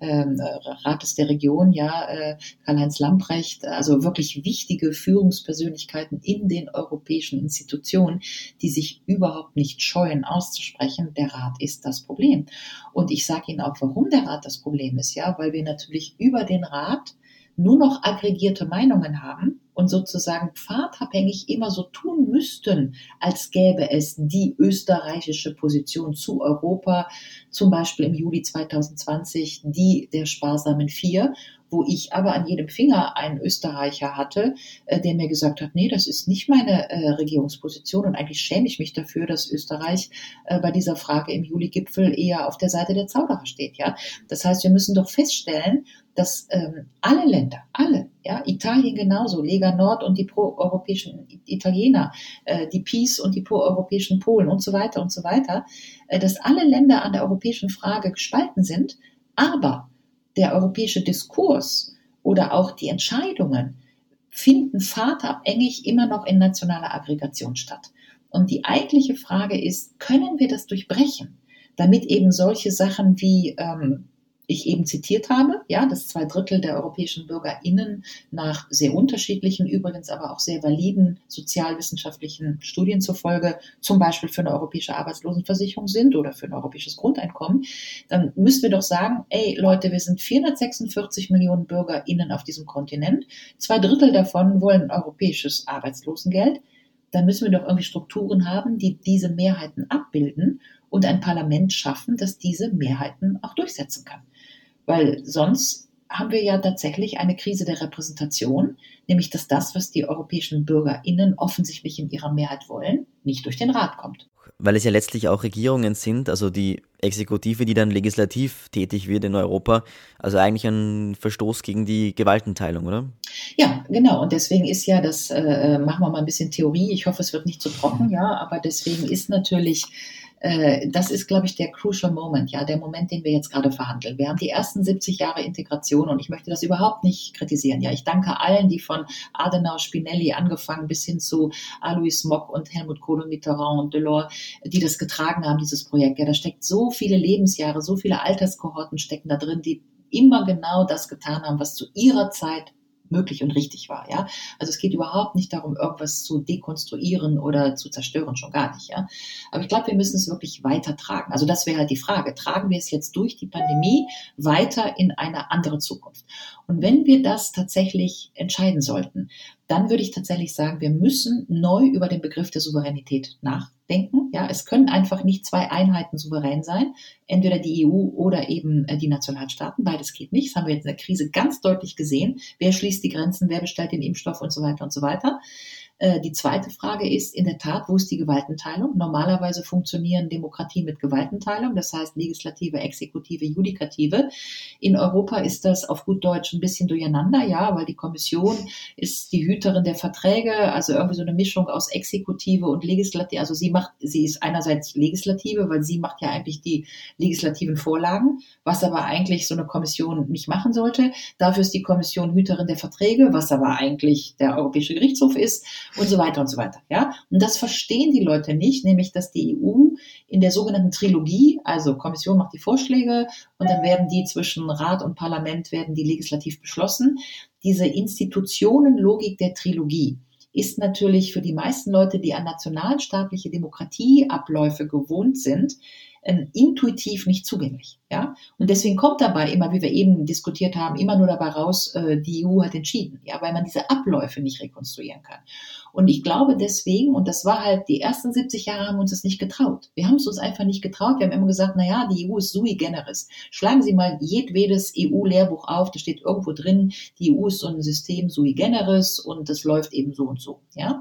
ähm, Rates der Region, ja, äh, Karl-Heinz Lamprecht, also wirklich wichtige Führungspersönlichkeiten in den europäischen Institutionen, die sich überhaupt nicht scheuen auszusprechen, der Rat ist das Problem. Und ich sage Ihnen auch, warum der Rat das Problem ist, ja, weil wir natürlich über den Rat nur noch aggregierte Meinungen haben und sozusagen pfadabhängig immer so tun müssten, als gäbe es die österreichische Position zu Europa, zum Beispiel im Juli 2020 die der sparsamen Vier wo ich aber an jedem Finger einen Österreicher hatte, äh, der mir gesagt hat, nee, das ist nicht meine äh, Regierungsposition und eigentlich schäme ich mich dafür, dass Österreich äh, bei dieser Frage im Juli-Gipfel eher auf der Seite der Zauberer steht. Ja, das heißt, wir müssen doch feststellen, dass ähm, alle Länder, alle, ja, Italien genauso, Lega Nord und die pro-europäischen Italiener, äh, die Peace und die pro-europäischen Polen und so weiter und so weiter, äh, dass alle Länder an der europäischen Frage gespalten sind, aber der europäische Diskurs oder auch die Entscheidungen finden vaterabhängig immer noch in nationaler Aggregation statt. Und die eigentliche Frage ist, können wir das durchbrechen, damit eben solche Sachen wie ähm, ich eben zitiert habe, ja, dass zwei Drittel der europäischen BürgerInnen nach sehr unterschiedlichen, übrigens aber auch sehr validen sozialwissenschaftlichen Studien zufolge zum Beispiel für eine europäische Arbeitslosenversicherung sind oder für ein europäisches Grundeinkommen, dann müssen wir doch sagen, ey Leute, wir sind 446 Millionen BürgerInnen auf diesem Kontinent, zwei Drittel davon wollen europäisches Arbeitslosengeld, dann müssen wir doch irgendwie Strukturen haben, die diese Mehrheiten abbilden und ein Parlament schaffen, das diese Mehrheiten auch durchsetzen kann. Weil sonst haben wir ja tatsächlich eine Krise der Repräsentation, nämlich dass das, was die europäischen BürgerInnen offensichtlich in ihrer Mehrheit wollen, nicht durch den Rat kommt. Weil es ja letztlich auch Regierungen sind, also die Exekutive, die dann legislativ tätig wird in Europa, also eigentlich ein Verstoß gegen die Gewaltenteilung, oder? Ja, genau. Und deswegen ist ja das, äh, machen wir mal ein bisschen Theorie. Ich hoffe, es wird nicht zu trocken, ja, aber deswegen ist natürlich äh, das ist, glaube ich, der crucial moment, ja, der Moment, den wir jetzt gerade verhandeln. Wir haben die ersten 70 Jahre Integration und ich möchte das überhaupt nicht kritisieren. Ja, ich danke allen, die von Adenauer, Spinelli angefangen bis hin zu Alois Mock und Helmut Kohl und Mitterrand und Delors, die das getragen haben, dieses Projekt. Ja, da steckt so viele Lebensjahre, so viele Alterskohorten stecken da drin, die immer genau das getan haben, was zu ihrer Zeit möglich und richtig war. Ja? Also es geht überhaupt nicht darum, irgendwas zu dekonstruieren oder zu zerstören, schon gar nicht. Ja? Aber ich glaube, wir müssen es wirklich weiter tragen. Also das wäre halt die Frage. Tragen wir es jetzt durch die Pandemie weiter in eine andere Zukunft? Und wenn wir das tatsächlich entscheiden sollten, dann würde ich tatsächlich sagen, wir müssen neu über den Begriff der Souveränität nachdenken. Ja, es können einfach nicht zwei Einheiten souverän sein, entweder die EU oder eben äh, die Nationalstaaten. Beides geht nicht. Das haben wir jetzt in der Krise ganz deutlich gesehen. Wer schließt die Grenzen, wer bestellt den Impfstoff und so weiter und so weiter. Äh, die zweite Frage ist in der Tat, wo ist die Gewaltenteilung? Normalerweise funktionieren Demokratien mit Gewaltenteilung, das heißt Legislative, Exekutive, Judikative. In Europa ist das auf gut Deutsch ein bisschen durcheinander, ja, weil die Kommission ist die Hüterin der Verträge, also irgendwie so eine Mischung aus Exekutive und Legislative. Also sie macht, sie ist einerseits Legislative, weil sie macht ja eigentlich die legislativen Vorlagen, was aber eigentlich so eine Kommission nicht machen sollte. Dafür ist die Kommission Hüterin der Verträge, was aber eigentlich der Europäische Gerichtshof ist und so weiter und so weiter. Ja? Und das verstehen die Leute nicht, nämlich dass die EU in der sogenannten Trilogie, also Kommission macht die Vorschläge und dann werden die zwischen Rat und Parlament werden die legislativ beschlossen. Diese Institutionenlogik der Trilogie ist natürlich für die meisten Leute, die an nationalstaatliche Demokratieabläufe gewohnt sind, intuitiv nicht zugänglich. Ja? Und deswegen kommt dabei immer, wie wir eben diskutiert haben, immer nur dabei raus, äh, die EU hat entschieden, ja, weil man diese Abläufe nicht rekonstruieren kann. Und ich glaube deswegen, und das war halt, die ersten 70 Jahre haben uns das nicht getraut. Wir haben es uns einfach nicht getraut. Wir haben immer gesagt, na ja, die EU ist sui generis. Schlagen Sie mal jedwedes EU-Lehrbuch auf, da steht irgendwo drin, die EU ist so ein System sui generis und das läuft eben so und so, ja.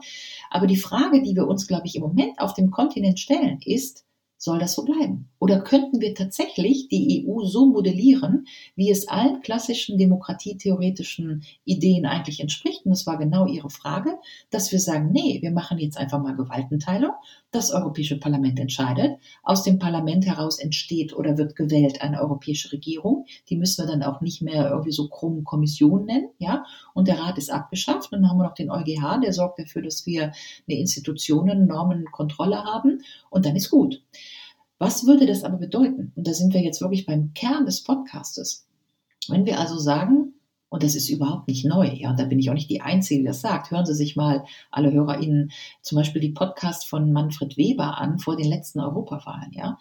Aber die Frage, die wir uns, glaube ich, im Moment auf dem Kontinent stellen, ist, soll das so bleiben? Oder könnten wir tatsächlich die EU so modellieren, wie es allen klassischen demokratietheoretischen Ideen eigentlich entspricht? Und das war genau Ihre Frage, dass wir sagen, nee, wir machen jetzt einfach mal Gewaltenteilung. Das Europäische Parlament entscheidet. Aus dem Parlament heraus entsteht oder wird gewählt eine europäische Regierung. Die müssen wir dann auch nicht mehr irgendwie so krumm Kommission nennen, ja? Und der Rat ist abgeschafft. Und dann haben wir noch den EuGH, der sorgt dafür, dass wir eine Institutionen, Normen, Kontrolle haben. Und dann ist gut. Was würde das aber bedeuten? Und da sind wir jetzt wirklich beim Kern des Podcastes. Wenn wir also sagen, und das ist überhaupt nicht neu, ja, und da bin ich auch nicht die Einzige, die das sagt. Hören Sie sich mal alle HörerInnen zum Beispiel die Podcast von Manfred Weber an vor den letzten Europawahlen, ja.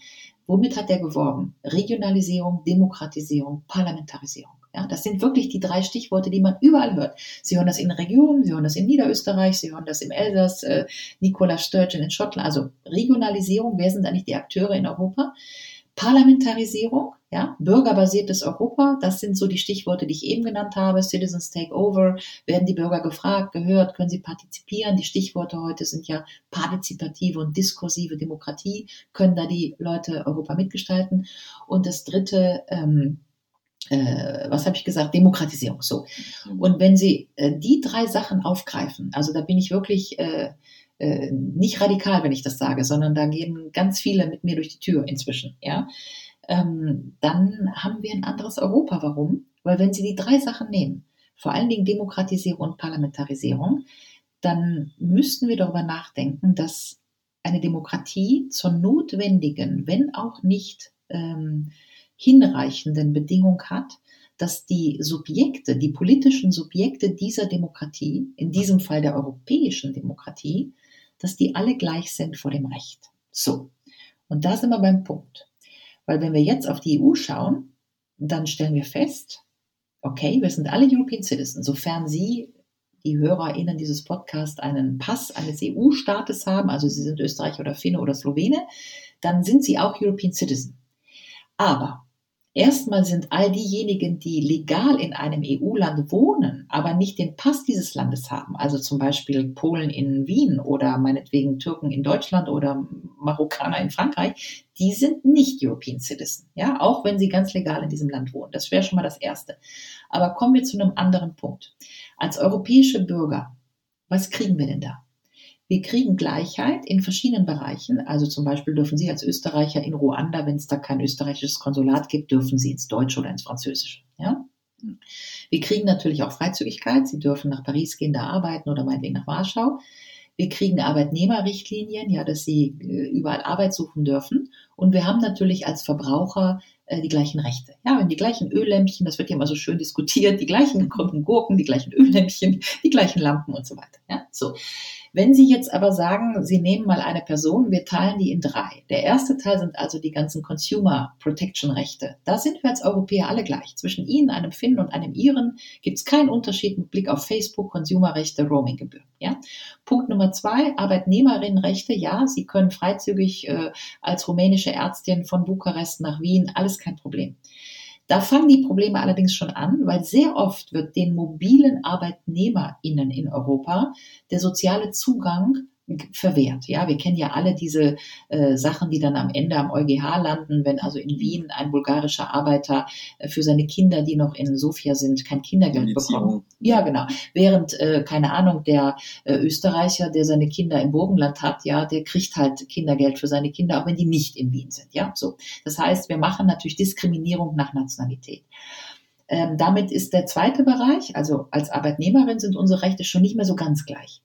Womit hat er geworben? Regionalisierung, Demokratisierung, Parlamentarisierung. Ja, das sind wirklich die drei Stichworte, die man überall hört. Sie hören das in Regionen, Sie hören das in Niederösterreich, Sie hören das im Elsass, äh, Nicola Sturgeon in Schottland. Also Regionalisierung, wer sind eigentlich die Akteure in Europa? Parlamentarisierung, ja, bürgerbasiertes Europa, das sind so die Stichworte, die ich eben genannt habe. Citizens Takeover, werden die Bürger gefragt, gehört, können sie partizipieren? Die Stichworte heute sind ja partizipative und diskursive Demokratie, können da die Leute Europa mitgestalten? Und das dritte, ähm, äh, was habe ich gesagt, Demokratisierung. So. Mhm. Und wenn Sie äh, die drei Sachen aufgreifen, also da bin ich wirklich äh, äh, nicht radikal, wenn ich das sage, sondern da gehen ganz viele mit mir durch die Tür inzwischen, ja, ähm, dann haben wir ein anderes Europa. Warum? Weil wenn Sie die drei Sachen nehmen, vor allen Dingen Demokratisierung und Parlamentarisierung, dann müssten wir darüber nachdenken, dass eine Demokratie zur notwendigen, wenn auch nicht ähm, hinreichenden Bedingung hat, dass die Subjekte, die politischen Subjekte dieser Demokratie, in diesem Fall der europäischen Demokratie, dass die alle gleich sind vor dem Recht. So. Und da sind wir beim Punkt. Weil wenn wir jetzt auf die EU schauen, dann stellen wir fest, okay, wir sind alle European Citizens, sofern Sie, die HörerInnen dieses Podcasts, einen Pass eines EU-Staates haben, also Sie sind Österreicher oder Finne oder Slowene, dann sind Sie auch European Citizen. Aber Erstmal sind all diejenigen, die legal in einem EU-Land wohnen, aber nicht den Pass dieses Landes haben, also zum Beispiel Polen in Wien oder meinetwegen Türken in Deutschland oder Marokkaner in Frankreich, die sind nicht European Citizen, ja, auch wenn sie ganz legal in diesem Land wohnen. Das wäre schon mal das Erste. Aber kommen wir zu einem anderen Punkt. Als europäische Bürger, was kriegen wir denn da? Wir kriegen Gleichheit in verschiedenen Bereichen. Also zum Beispiel dürfen Sie als Österreicher in Ruanda, wenn es da kein österreichisches Konsulat gibt, dürfen Sie ins Deutsche oder ins Französische. Ja? Wir kriegen natürlich auch Freizügigkeit. Sie dürfen nach Paris gehen, da arbeiten oder meinetwegen nach Warschau. Wir kriegen Arbeitnehmerrichtlinien, ja, dass sie äh, überall Arbeit suchen dürfen. Und wir haben natürlich als Verbraucher äh, die gleichen Rechte. Ja, wenn die gleichen Öllämpchen, das wird ja immer so schön diskutiert, die gleichen Gurken, die gleichen Öllämpchen, die gleichen Lampen und so weiter. Ja, so. Wenn Sie jetzt aber sagen, Sie nehmen mal eine Person, wir teilen die in drei. Der erste Teil sind also die ganzen Consumer Protection Rechte. Da sind wir als Europäer alle gleich. Zwischen Ihnen, einem Finnen und einem Iren gibt es keinen Unterschied mit Blick auf Facebook, Consumerrechte, Roaminggebühren. Ja? Punkt Nummer zwei, Arbeitnehmerinnenrechte. Ja, Sie können freizügig äh, als rumänische Ärztin von Bukarest nach Wien, alles kein Problem. Da fangen die Probleme allerdings schon an, weil sehr oft wird den mobilen ArbeitnehmerInnen in Europa der soziale Zugang verwehrt. Ja, wir kennen ja alle diese äh, Sachen, die dann am Ende am EuGH landen, wenn also in Wien ein bulgarischer Arbeiter äh, für seine Kinder, die noch in Sofia sind, kein Kindergeld bekommt. Ja, genau. Während, äh, keine Ahnung, der äh, Österreicher, der seine Kinder im Burgenland hat, ja, der kriegt halt Kindergeld für seine Kinder, auch wenn die nicht in Wien sind. Ja, so. Das heißt, wir machen natürlich Diskriminierung nach Nationalität. Ähm, damit ist der zweite Bereich, also als Arbeitnehmerin sind unsere Rechte schon nicht mehr so ganz gleich.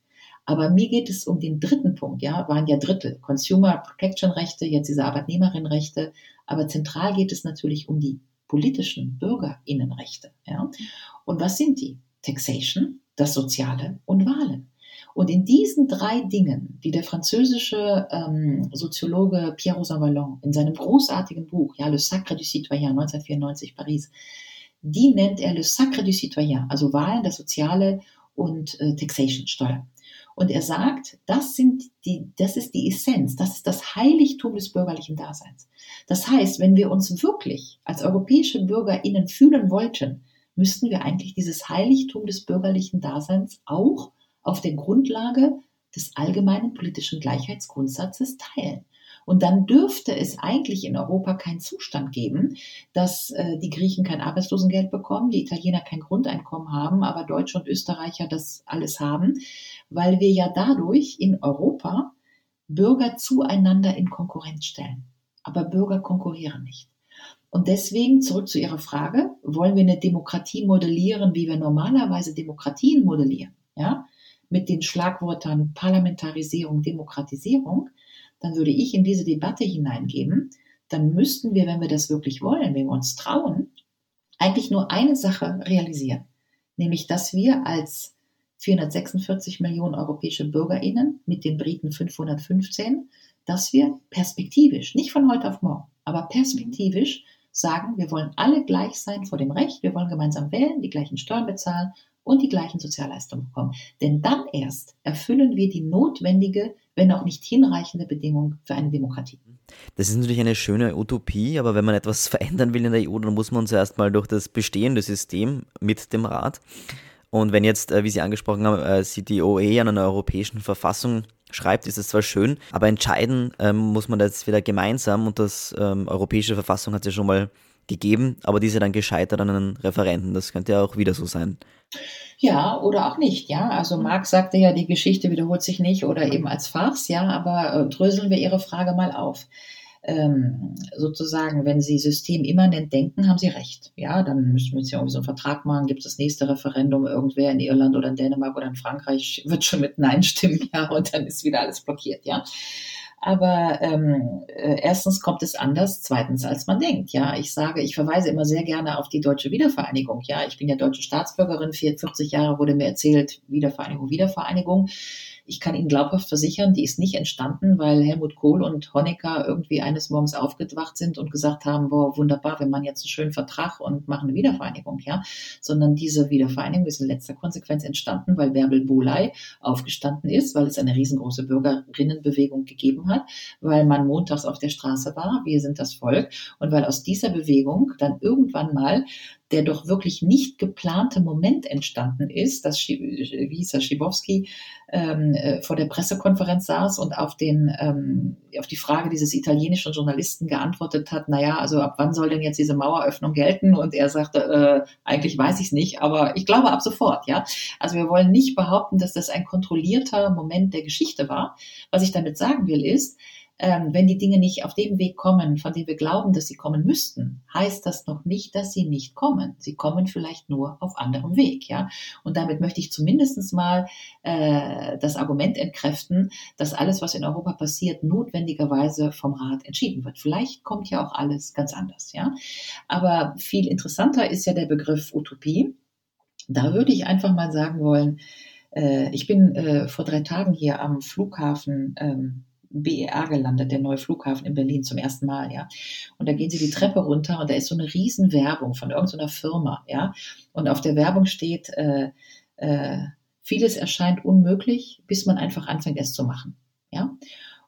Aber mir geht es um den dritten Punkt, ja, waren ja Drittel. Consumer Protection Rechte, jetzt diese Arbeitnehmerinnenrechte. Aber zentral geht es natürlich um die politischen Bürgerinnenrechte, ja. Und was sind die? Taxation, das Soziale und Wahlen. Und in diesen drei Dingen, die der französische ähm, Soziologe Pierre Rosan Vallon in seinem großartigen Buch, ja, Le Sacre du Citoyen, 1994 Paris, die nennt er Le Sacre du Citoyen, also Wahlen, das Soziale und äh, Taxation, Steuer. Und er sagt, das sind die, das ist die Essenz, das ist das Heiligtum des bürgerlichen Daseins. Das heißt, wenn wir uns wirklich als europäische BürgerInnen fühlen wollten, müssten wir eigentlich dieses Heiligtum des bürgerlichen Daseins auch auf der Grundlage des allgemeinen politischen Gleichheitsgrundsatzes teilen. Und dann dürfte es eigentlich in Europa keinen Zustand geben, dass äh, die Griechen kein Arbeitslosengeld bekommen, die Italiener kein Grundeinkommen haben, aber Deutsche und Österreicher das alles haben, weil wir ja dadurch in Europa Bürger zueinander in Konkurrenz stellen. Aber Bürger konkurrieren nicht. Und deswegen zurück zu Ihrer Frage, wollen wir eine Demokratie modellieren, wie wir normalerweise Demokratien modellieren, ja, mit den Schlagwörtern Parlamentarisierung, Demokratisierung, dann würde ich in diese Debatte hineingeben, dann müssten wir, wenn wir das wirklich wollen, wenn wir uns trauen, eigentlich nur eine Sache realisieren, nämlich dass wir als 446 Millionen europäische Bürgerinnen mit den Briten 515, dass wir perspektivisch, nicht von heute auf morgen, aber perspektivisch sagen, wir wollen alle gleich sein vor dem Recht, wir wollen gemeinsam wählen, die gleichen Steuern bezahlen und die gleichen Sozialleistungen bekommen. Denn dann erst erfüllen wir die notwendige wenn auch nicht hinreichende Bedingung für eine Demokratie. Das ist natürlich eine schöne Utopie, aber wenn man etwas verändern will in der EU, dann muss man zuerst mal durch das bestehende System mit dem Rat. Und wenn jetzt, äh, wie Sie angesprochen haben, äh, sie die OE an einer europäischen Verfassung schreibt, ist es zwar schön, aber entscheiden ähm, muss man das wieder gemeinsam und das ähm, europäische Verfassung hat ja schon mal gegeben, aber diese dann gescheitert an einen Referenten. Das könnte ja auch wieder so sein. Ja, oder auch nicht, ja. Also Marx sagte ja, die Geschichte wiederholt sich nicht oder eben als Farce, ja, aber äh, dröseln wir Ihre Frage mal auf. Ähm, sozusagen, wenn Sie systemimmanent denken, haben Sie recht. Ja, dann müssen wir jetzt ja irgendwie so einen Vertrag machen, gibt es das nächste Referendum, irgendwer in Irland oder in Dänemark oder in Frankreich wird schon mit Nein stimmen, ja, und dann ist wieder alles blockiert, ja. Aber ähm, äh, erstens kommt es anders, zweitens als man denkt. Ja, ich sage, ich verweise immer sehr gerne auf die deutsche Wiedervereinigung. Ja, ich bin ja deutsche Staatsbürgerin, 40 Jahre wurde mir erzählt, Wiedervereinigung, Wiedervereinigung. Ich kann Ihnen glaubhaft versichern, die ist nicht entstanden, weil Helmut Kohl und Honecker irgendwie eines Morgens aufgewacht sind und gesagt haben, boah, wunderbar, wir machen jetzt einen schönen Vertrag und machen eine Wiedervereinigung, ja. Sondern diese Wiedervereinigung ist in letzter Konsequenz entstanden, weil Bärbel Bohley aufgestanden ist, weil es eine riesengroße Bürgerinnenbewegung gegeben hat, weil man montags auf der Straße war, wir sind das Volk, und weil aus dieser Bewegung dann irgendwann mal der doch wirklich nicht geplante Moment entstanden ist, dass, wie Schibowski ähm, äh, vor der Pressekonferenz saß und auf, den, ähm, auf die Frage dieses italienischen Journalisten geantwortet hat, naja, also ab wann soll denn jetzt diese Maueröffnung gelten? Und er sagte, äh, eigentlich weiß ich es nicht, aber ich glaube ab sofort, ja. Also wir wollen nicht behaupten, dass das ein kontrollierter Moment der Geschichte war. Was ich damit sagen will, ist, ähm, wenn die Dinge nicht auf dem Weg kommen, von dem wir glauben, dass sie kommen müssten, heißt das noch nicht, dass sie nicht kommen. Sie kommen vielleicht nur auf anderem Weg, ja. Und damit möchte ich zumindestens mal äh, das Argument entkräften, dass alles, was in Europa passiert, notwendigerweise vom Rat entschieden wird. Vielleicht kommt ja auch alles ganz anders, ja. Aber viel interessanter ist ja der Begriff Utopie. Da würde ich einfach mal sagen wollen, äh, ich bin äh, vor drei Tagen hier am Flughafen ähm, BER gelandet, der neue Flughafen in Berlin zum ersten Mal, ja. Und da gehen sie die Treppe runter und da ist so eine riesen Werbung von irgendeiner Firma, ja. Und auf der Werbung steht, äh, äh, vieles erscheint unmöglich, bis man einfach anfängt, es zu machen, ja.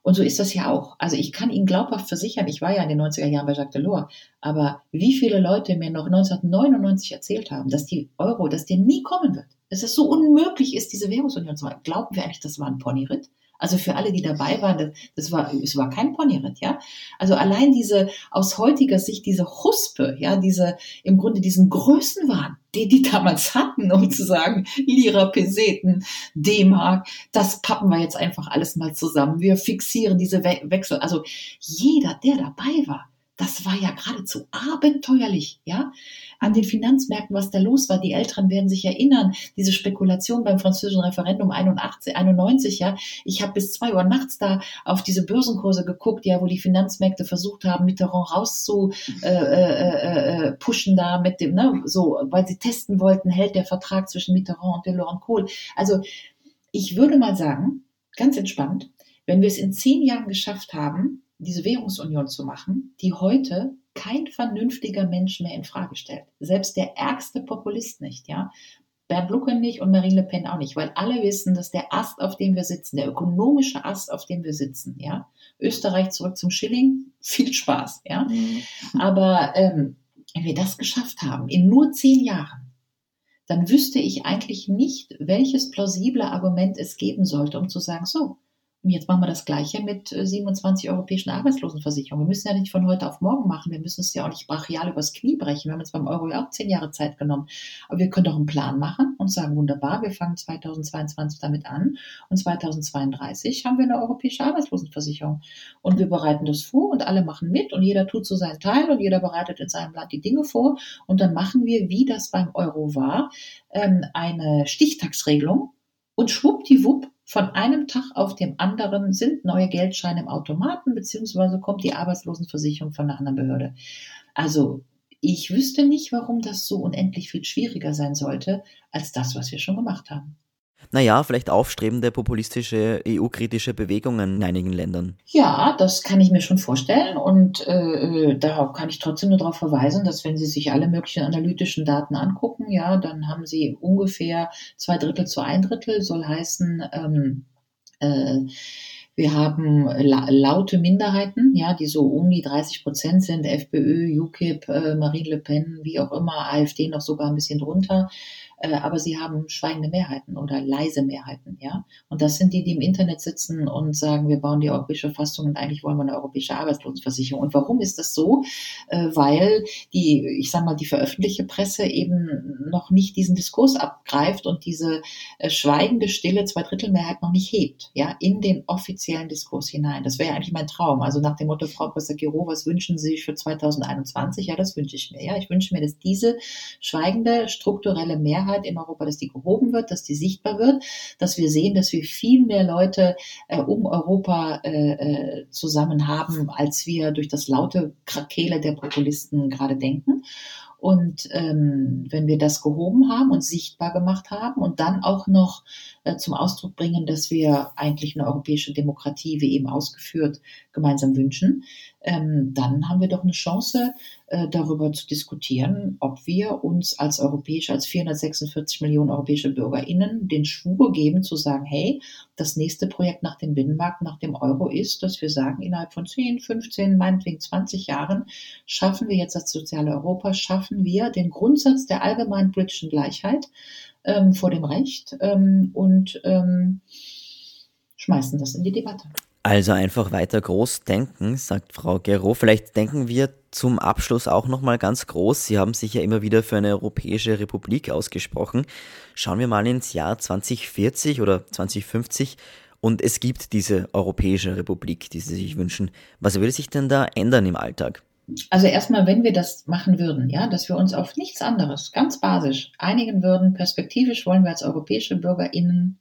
Und so ist das ja auch. Also ich kann Ihnen glaubhaft versichern, ich war ja in den 90er Jahren bei Jacques Delors, aber wie viele Leute mir noch 1999 erzählt haben, dass die Euro, dass der nie kommen wird, dass es so unmöglich ist, diese Währungsunion zu machen. Glauben wir eigentlich, das war ein Ponyritt? Also für alle, die dabei waren, das, das war, es war kein Ponyritt, ja. Also allein diese, aus heutiger Sicht, diese Huspe, ja, diese, im Grunde diesen Größenwahn, die die damals hatten, um zu sagen, Lira, Peseten, D-Mark, das pappen wir jetzt einfach alles mal zusammen. Wir fixieren diese We Wechsel. Also jeder, der dabei war, das war ja geradezu abenteuerlich, ja an den Finanzmärkten, was da los war. Die Älteren werden sich erinnern, diese Spekulation beim französischen Referendum 81, 91, ja. Ich habe bis zwei Uhr nachts da auf diese Börsenkurse geguckt, ja, wo die Finanzmärkte versucht haben, Mitterrand rauszu äh, äh, äh, äh, da mit dem, ne, so, weil sie testen wollten, hält der Vertrag zwischen Mitterrand und Delors Kohl. Also ich würde mal sagen, ganz entspannt, wenn wir es in zehn Jahren geschafft haben, diese Währungsunion zu machen, die heute kein vernünftiger Mensch mehr in Frage stellt. Selbst der ärgste Populist nicht, ja. Bernd Lucke nicht und Marine Le Pen auch nicht, weil alle wissen, dass der Ast, auf dem wir sitzen, der ökonomische Ast, auf dem wir sitzen, ja. Österreich zurück zum Schilling, viel Spaß, ja. Mhm. Aber ähm, wenn wir das geschafft haben, in nur zehn Jahren, dann wüsste ich eigentlich nicht, welches plausible Argument es geben sollte, um zu sagen, so, jetzt machen wir das Gleiche mit 27 äh, europäischen Arbeitslosenversicherungen. Wir müssen ja nicht von heute auf morgen machen. Wir müssen es ja auch nicht brachial übers Knie brechen. Wir haben jetzt beim Euro ja auch zehn Jahre Zeit genommen. Aber wir können doch einen Plan machen und sagen, wunderbar, wir fangen 2022 damit an. Und 2032 haben wir eine europäische Arbeitslosenversicherung. Und wir bereiten das vor und alle machen mit und jeder tut so seinen Teil und jeder bereitet in seinem Land die Dinge vor. Und dann machen wir, wie das beim Euro war, ähm, eine Stichtagsregelung und schwuppdiwupp von einem Tag auf dem anderen sind neue Geldscheine im Automaten, beziehungsweise kommt die Arbeitslosenversicherung von einer anderen Behörde. Also ich wüsste nicht, warum das so unendlich viel schwieriger sein sollte, als das, was wir schon gemacht haben. Naja, vielleicht aufstrebende populistische EU-kritische Bewegungen in einigen Ländern. Ja, das kann ich mir schon vorstellen. Und äh, darauf kann ich trotzdem nur darauf verweisen, dass wenn Sie sich alle möglichen analytischen Daten angucken, ja, dann haben Sie ungefähr zwei Drittel zu ein Drittel, soll heißen, ähm, äh, wir haben la laute Minderheiten, ja, die so um die 30 Prozent sind, FPÖ, UKIP, äh, Marine Le Pen, wie auch immer, AfD noch sogar ein bisschen drunter. Äh, aber sie haben schweigende Mehrheiten oder leise Mehrheiten, ja. Und das sind die, die im Internet sitzen und sagen, wir bauen die europäische Fassung und eigentlich wollen wir eine europäische Arbeitslosenversicherung. Und warum ist das so? Äh, weil die, ich sag mal, die veröffentlichte Presse eben noch nicht diesen Diskurs abgreift und diese äh, schweigende Stille Zweidrittelmehrheit noch nicht hebt, ja, in den offiziellen Diskurs hinein. Das wäre ja eigentlich mein Traum. Also nach dem Motto, Frau Professor Giro, was wünschen Sie sich für 2021? Ja, das wünsche ich mir. Ja, ich wünsche mir, dass diese schweigende strukturelle Mehrheit Mehrheit in Europa, dass die gehoben wird, dass die sichtbar wird, dass wir sehen, dass wir viel mehr Leute äh, um Europa äh, äh zusammen haben, als wir durch das laute Krakele der Populisten gerade denken. Und ähm, wenn wir das gehoben haben und sichtbar gemacht haben und dann auch noch äh, zum Ausdruck bringen, dass wir eigentlich eine europäische Demokratie, wie eben ausgeführt, gemeinsam wünschen, ähm, dann haben wir doch eine Chance, äh, darüber zu diskutieren, ob wir uns als europäische, als 446 Millionen europäische BürgerInnen den Schwur geben, zu sagen, hey, das nächste Projekt nach dem Binnenmarkt, nach dem Euro ist, dass wir sagen, innerhalb von 10, 15, meinetwegen 20 Jahren schaffen wir jetzt das soziale Europa, schaffen wir den Grundsatz der allgemeinen politischen Gleichheit ähm, vor dem Recht ähm, und ähm, schmeißen das in die Debatte. Also einfach weiter groß denken, sagt Frau Gero. Vielleicht denken wir zum Abschluss auch noch mal ganz groß. Sie haben sich ja immer wieder für eine europäische Republik ausgesprochen. Schauen wir mal ins Jahr 2040 oder 2050 und es gibt diese europäische Republik, die Sie sich wünschen. Was will sich denn da ändern im Alltag? Also erstmal, wenn wir das machen würden, ja, dass wir uns auf nichts anderes, ganz basisch einigen würden, perspektivisch wollen wir als europäische BürgerInnen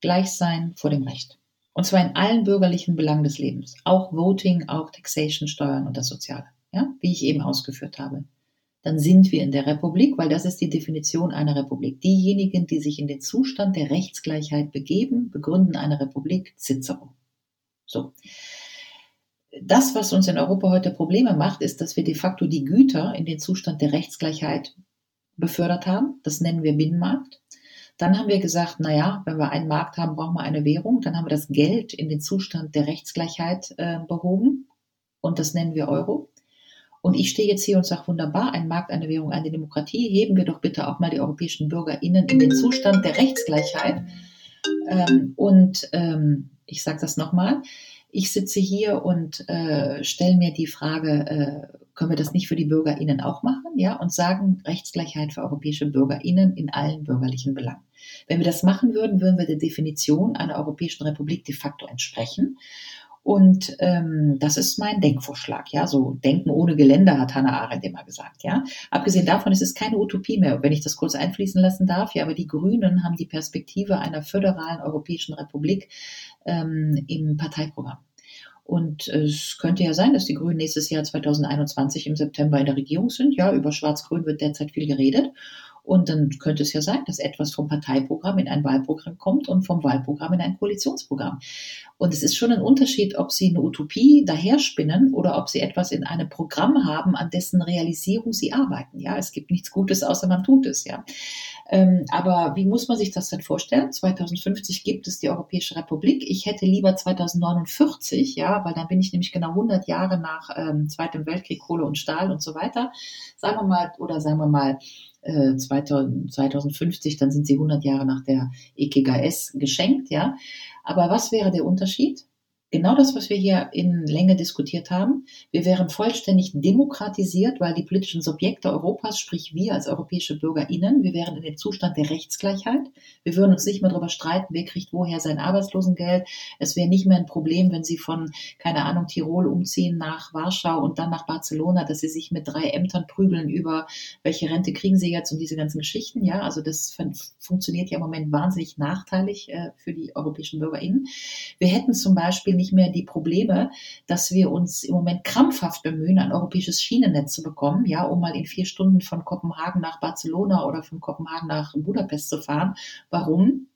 gleich sein vor dem Recht. Und zwar in allen bürgerlichen Belangen des Lebens. Auch Voting, auch Taxation, Steuern und das Soziale. Ja, wie ich eben ausgeführt habe. Dann sind wir in der Republik, weil das ist die Definition einer Republik. Diejenigen, die sich in den Zustand der Rechtsgleichheit begeben, begründen eine Republik Cicero. So. Das, was uns in Europa heute Probleme macht, ist, dass wir de facto die Güter in den Zustand der Rechtsgleichheit befördert haben. Das nennen wir Binnenmarkt. Dann haben wir gesagt, na ja, wenn wir einen Markt haben, brauchen wir eine Währung. Dann haben wir das Geld in den Zustand der Rechtsgleichheit äh, behoben und das nennen wir Euro. Und ich stehe jetzt hier und sage, wunderbar, ein Markt, eine Währung, eine Demokratie. Heben wir doch bitte auch mal die europäischen BürgerInnen in den Zustand der Rechtsgleichheit. Ähm, und ähm, ich sage das nochmal, ich sitze hier und äh, stelle mir die Frage, äh, können wir das nicht für die BürgerInnen auch machen? Ja, und sagen Rechtsgleichheit für europäische BürgerInnen in allen bürgerlichen Belangen. Wenn wir das machen würden, würden wir der Definition einer Europäischen Republik de facto entsprechen. Und ähm, das ist mein Denkvorschlag. Ja, so Denken ohne Geländer hat Hannah Arendt immer gesagt. Ja, abgesehen davon ist es keine Utopie mehr, wenn ich das kurz einfließen lassen darf. Ja, aber die Grünen haben die Perspektive einer föderalen Europäischen Republik ähm, im Parteiprogramm. Und es könnte ja sein, dass die Grünen nächstes Jahr 2021 im September in der Regierung sind. Ja, über Schwarz-Grün wird derzeit viel geredet. Und dann könnte es ja sein, dass etwas vom Parteiprogramm in ein Wahlprogramm kommt und vom Wahlprogramm in ein Koalitionsprogramm. Und es ist schon ein Unterschied, ob Sie eine Utopie daherspinnen oder ob Sie etwas in einem Programm haben, an dessen Realisierung Sie arbeiten. Ja, es gibt nichts Gutes, außer man tut es. Ja. Ähm, aber wie muss man sich das denn vorstellen? 2050 gibt es die Europäische Republik. Ich hätte lieber 2049, ja, weil dann bin ich nämlich genau 100 Jahre nach ähm, Zweitem Weltkrieg, Kohle und Stahl und so weiter. Sagen wir mal, oder sagen wir mal, 2050, äh, dann sind sie 100 Jahre nach der EKGS geschenkt, ja. Aber was wäre der Unterschied? Genau das, was wir hier in Länge diskutiert haben. Wir wären vollständig demokratisiert, weil die politischen Subjekte Europas, sprich wir als europäische BürgerInnen, wir wären in dem Zustand der Rechtsgleichheit. Wir würden uns nicht mehr darüber streiten, wer kriegt woher sein Arbeitslosengeld. Es wäre nicht mehr ein Problem, wenn Sie von, keine Ahnung, Tirol umziehen nach Warschau und dann nach Barcelona, dass Sie sich mit drei Ämtern prügeln über, welche Rente kriegen Sie jetzt und diese ganzen Geschichten. Ja, also das funktioniert ja im Moment wahnsinnig nachteilig äh, für die europäischen BürgerInnen. Wir hätten zum Beispiel nicht nicht mehr die Probleme, dass wir uns im Moment krampfhaft bemühen, ein europäisches Schienennetz zu bekommen, ja, um mal in vier Stunden von Kopenhagen nach Barcelona oder von Kopenhagen nach Budapest zu fahren. Warum?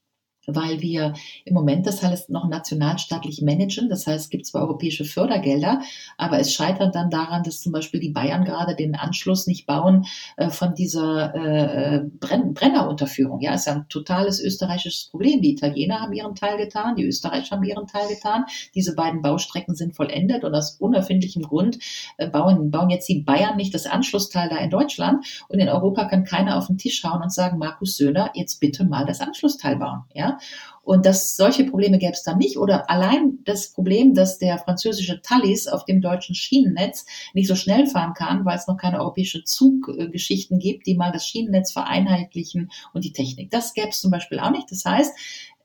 Weil wir im Moment das alles noch nationalstaatlich managen. Das heißt, es gibt zwar europäische Fördergelder, aber es scheitert dann daran, dass zum Beispiel die Bayern gerade den Anschluss nicht bauen äh, von dieser äh, Brenn Brennerunterführung. Ja, ist ja ein totales österreichisches Problem. Die Italiener haben ihren Teil getan, die Österreicher haben ihren Teil getan. Diese beiden Baustrecken sind vollendet und aus unerfindlichem Grund äh, bauen, bauen jetzt die Bayern nicht das Anschlussteil da in Deutschland und in Europa kann keiner auf den Tisch hauen und sagen, Markus Söhner, jetzt bitte mal das Anschlussteil bauen. Ja, und dass solche Probleme gäbe es dann nicht. Oder allein das Problem, dass der französische Thalys auf dem deutschen Schienennetz nicht so schnell fahren kann, weil es noch keine europäische Zuggeschichten gibt, die mal das Schienennetz vereinheitlichen und die Technik. Das gäbe es zum Beispiel auch nicht. Das heißt,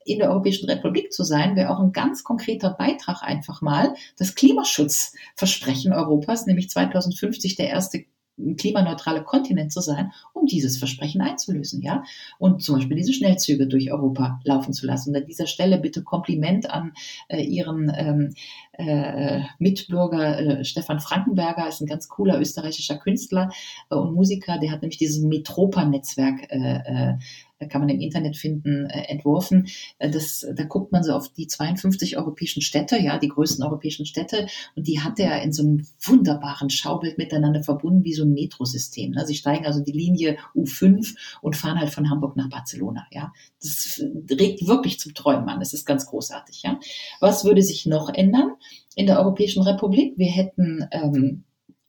in der Europäischen Republik zu sein, wäre auch ein ganz konkreter Beitrag einfach mal, das Klimaschutzversprechen Europas, nämlich 2050 der erste klimaneutrale Kontinent zu sein, um dieses Versprechen einzulösen, ja. Und zum Beispiel diese Schnellzüge durch Europa laufen zu lassen. Und an dieser Stelle bitte Kompliment an äh, Ihren ähm, äh, Mitbürger äh, Stefan Frankenberger, ist ein ganz cooler österreichischer Künstler äh, und Musiker, der hat nämlich dieses Metropa-Netzwerk äh, äh, kann man im Internet finden, äh, entworfen. Äh, das, da guckt man so auf die 52 europäischen Städte, ja, die größten europäischen Städte, und die hat er in so einem wunderbaren Schaubild miteinander verbunden, wie so ein Metrosystem. Ne? Sie steigen also die Linie U5 und fahren halt von Hamburg nach Barcelona, ja. Das regt wirklich zum Träumen an. Das ist ganz großartig, ja. Was würde sich noch ändern in der Europäischen Republik? Wir hätten ähm,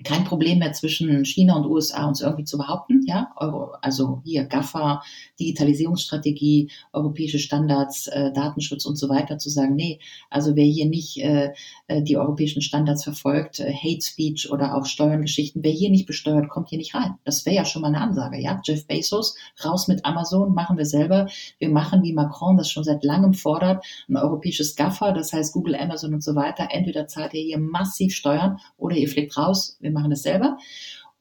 kein Problem mehr zwischen China und USA uns irgendwie zu behaupten, ja, Euro, also hier GAFA, Digitalisierungsstrategie, europäische Standards, äh, Datenschutz und so weiter zu sagen, nee, also wer hier nicht äh, äh, die europäischen Standards verfolgt, äh, Hate Speech oder auch Steuerngeschichten, wer hier nicht besteuert, kommt hier nicht rein. Das wäre ja schon mal eine Ansage, ja. Jeff Bezos, raus mit Amazon, machen wir selber. Wir machen, wie Macron das schon seit langem fordert, ein europäisches GAFA, das heißt Google, Amazon und so weiter. Entweder zahlt ihr hier massiv Steuern oder ihr fliegt raus. Wir machen das selber.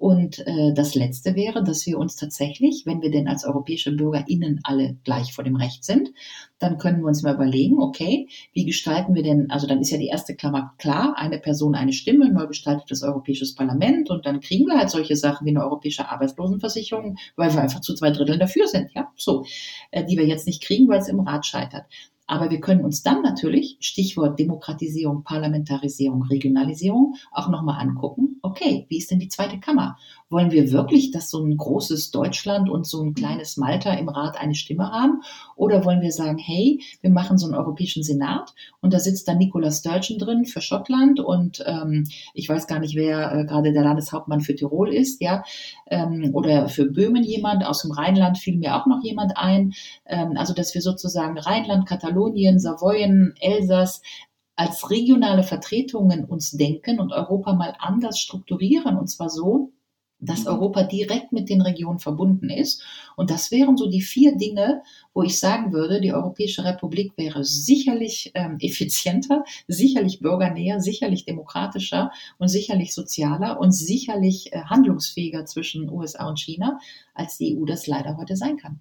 Und äh, das Letzte wäre, dass wir uns tatsächlich, wenn wir denn als europäische BürgerInnen alle gleich vor dem Recht sind, dann können wir uns mal überlegen, okay, wie gestalten wir denn, also dann ist ja die erste Klammer klar, eine Person, eine Stimme, neu gestaltetes Europäisches Parlament und dann kriegen wir halt solche Sachen wie eine europäische Arbeitslosenversicherung, weil wir einfach zu zwei Dritteln dafür sind, ja, so, äh, die wir jetzt nicht kriegen, weil es im Rat scheitert. Aber wir können uns dann natürlich, Stichwort Demokratisierung, Parlamentarisierung, Regionalisierung, auch nochmal angucken, okay, wie ist denn die zweite Kammer? Wollen wir wirklich, dass so ein großes Deutschland und so ein kleines Malta im Rat eine Stimme haben? Oder wollen wir sagen, hey, wir machen so einen Europäischen Senat und da sitzt dann Nicola Sturgeon drin für Schottland und ähm, ich weiß gar nicht, wer äh, gerade der Landeshauptmann für Tirol ist, ja, ähm, oder für Böhmen jemand, aus dem Rheinland fiel mir auch noch jemand ein. Ähm, also, dass wir sozusagen Rheinland, Katalonien, Savoyen, Elsass als regionale Vertretungen uns denken und Europa mal anders strukturieren und zwar so, dass mhm. Europa direkt mit den Regionen verbunden ist. Und das wären so die vier Dinge, wo ich sagen würde, die Europäische Republik wäre sicherlich ähm, effizienter, sicherlich bürgernäher, sicherlich demokratischer und sicherlich sozialer und sicherlich äh, handlungsfähiger zwischen USA und China, als die EU das leider heute sein kann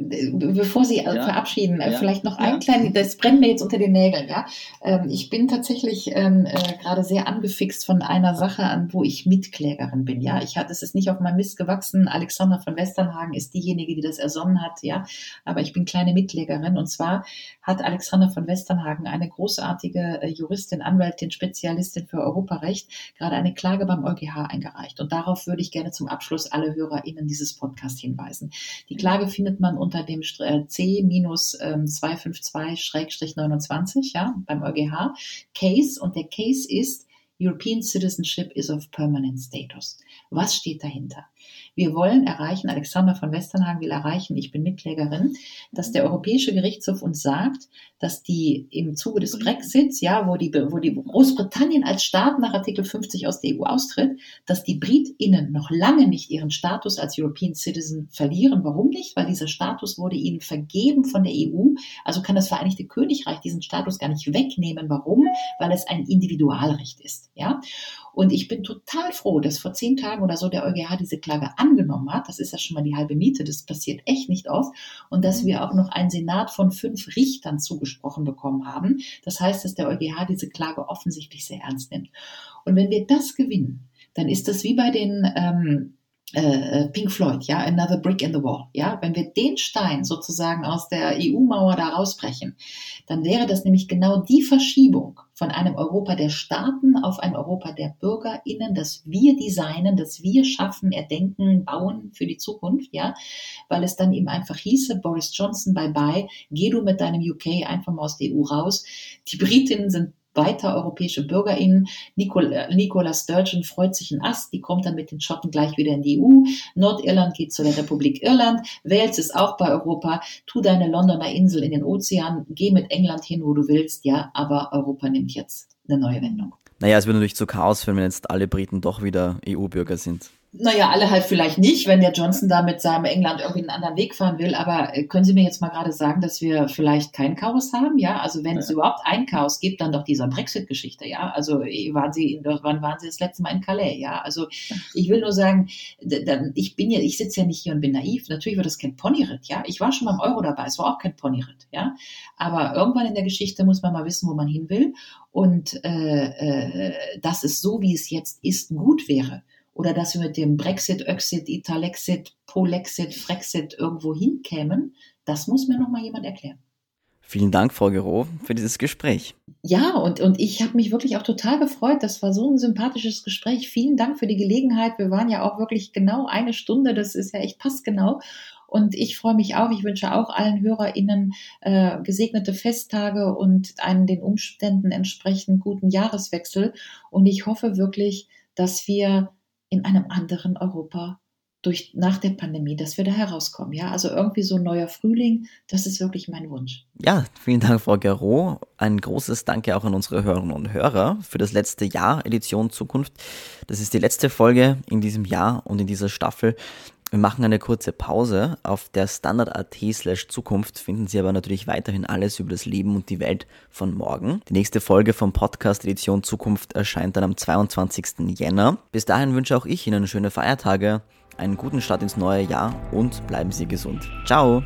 bevor Sie äh, ja. verabschieden, äh, ja. vielleicht noch ein ja. kleines, das brennt mir jetzt unter den Nägeln, ja. Ähm, ich bin tatsächlich ähm, äh, gerade sehr angefixt von einer Sache an, wo ich Mitklägerin bin, ja. Ich hatte, es ist nicht auf meinem Mist gewachsen. Alexander von Westernhagen ist diejenige, die das ersonnen hat, ja. Aber ich bin kleine Mitklägerin und zwar hat Alexander von Westernhagen, eine großartige Juristin, Anwältin, Spezialistin für Europarecht, gerade eine Klage beim EuGH eingereicht. Und darauf würde ich gerne zum Abschluss alle HörerInnen dieses Podcasts hinweisen. Die Klage findet man unter unter dem äh, C-252-29, ähm, ja, beim EuGH, Case. Und der Case ist European Citizenship is of Permanent Status. Was steht dahinter? Wir wollen erreichen, Alexander von Westernhagen will erreichen, ich bin Mitklägerin, dass der Europäische Gerichtshof uns sagt, dass die im Zuge des Brexits, ja, wo die, wo die Großbritannien als Staat nach Artikel 50 aus der EU austritt, dass die BritInnen noch lange nicht ihren Status als European Citizen verlieren. Warum nicht? Weil dieser Status wurde ihnen vergeben von der EU. Also kann das Vereinigte Königreich diesen Status gar nicht wegnehmen. Warum? Weil es ein Individualrecht ist, ja. Und ich bin total froh, dass vor zehn Tagen oder so der EuGH diese Klage angenommen hat. Das ist ja schon mal die halbe Miete. Das passiert echt nicht oft. Und dass wir auch noch einen Senat von fünf Richtern zugesprochen bekommen haben. Das heißt, dass der EuGH diese Klage offensichtlich sehr ernst nimmt. Und wenn wir das gewinnen, dann ist das wie bei den ähm, äh, Pink Floyd, ja, Another Brick in the Wall, ja, wenn wir den Stein sozusagen aus der EU-Mauer da rausbrechen, dann wäre das nämlich genau die Verschiebung von einem Europa der Staaten auf ein Europa der BürgerInnen, das wir designen, das wir schaffen, erdenken, bauen für die Zukunft, ja, weil es dann eben einfach hieße, Boris Johnson, bye bye, geh du mit deinem UK einfach mal aus der EU raus. Die Britinnen sind weiter europäische BürgerInnen. Nicola, Nicola Sturgeon freut sich ein Ast, die kommt dann mit den Schotten gleich wieder in die EU. Nordirland geht zu der Republik Irland. Wales ist auch bei Europa. Tu deine Londoner Insel in den Ozean. Geh mit England hin, wo du willst. Ja, aber Europa nimmt jetzt eine neue Wendung. Naja, es würde natürlich zu Chaos führen, wenn jetzt alle Briten doch wieder EU-Bürger sind. Naja, alle halt vielleicht nicht, wenn der Johnson da mit seinem England irgendwie einen anderen Weg fahren will. Aber äh, können Sie mir jetzt mal gerade sagen, dass wir vielleicht kein Chaos haben? Ja, also wenn ja. es überhaupt ein Chaos gibt, dann doch dieser Brexit-Geschichte. Ja, also äh, waren Sie, wann waren Sie das letzte Mal in Calais? Ja, also ich will nur sagen, ich bin ja, ich sitze ja nicht hier und bin naiv. Natürlich wird das kein Ponyritt. Ja, ich war schon beim Euro dabei. Es war auch kein Ponyritt. Ja, aber irgendwann in der Geschichte muss man mal wissen, wo man hin will und äh, äh, dass es so, wie es jetzt ist, gut wäre oder dass wir mit dem Brexit, Öxit, Italexit, Polexit, Frexit irgendwo hinkämen, das muss mir noch mal jemand erklären. Vielen Dank, Frau Gero, für dieses Gespräch. Ja, und, und ich habe mich wirklich auch total gefreut. Das war so ein sympathisches Gespräch. Vielen Dank für die Gelegenheit. Wir waren ja auch wirklich genau eine Stunde. Das ist ja echt passgenau. Und ich freue mich auch. Ich wünsche auch allen HörerInnen äh, gesegnete Festtage und einen den Umständen entsprechend guten Jahreswechsel. Und ich hoffe wirklich, dass wir in einem anderen Europa durch, nach der Pandemie, dass wir da herauskommen. Ja, also irgendwie so ein neuer Frühling, das ist wirklich mein Wunsch. Ja, vielen Dank, Frau Gero. Ein großes Danke auch an unsere Hörerinnen und Hörer für das letzte Jahr Edition Zukunft. Das ist die letzte Folge in diesem Jahr und in dieser Staffel. Wir machen eine kurze Pause. Auf der Standard.at slash Zukunft finden Sie aber natürlich weiterhin alles über das Leben und die Welt von morgen. Die nächste Folge vom Podcast Edition Zukunft erscheint dann am 22. Jänner. Bis dahin wünsche auch ich Ihnen schöne Feiertage einen guten Start ins neue Jahr und bleiben Sie gesund. Ciao!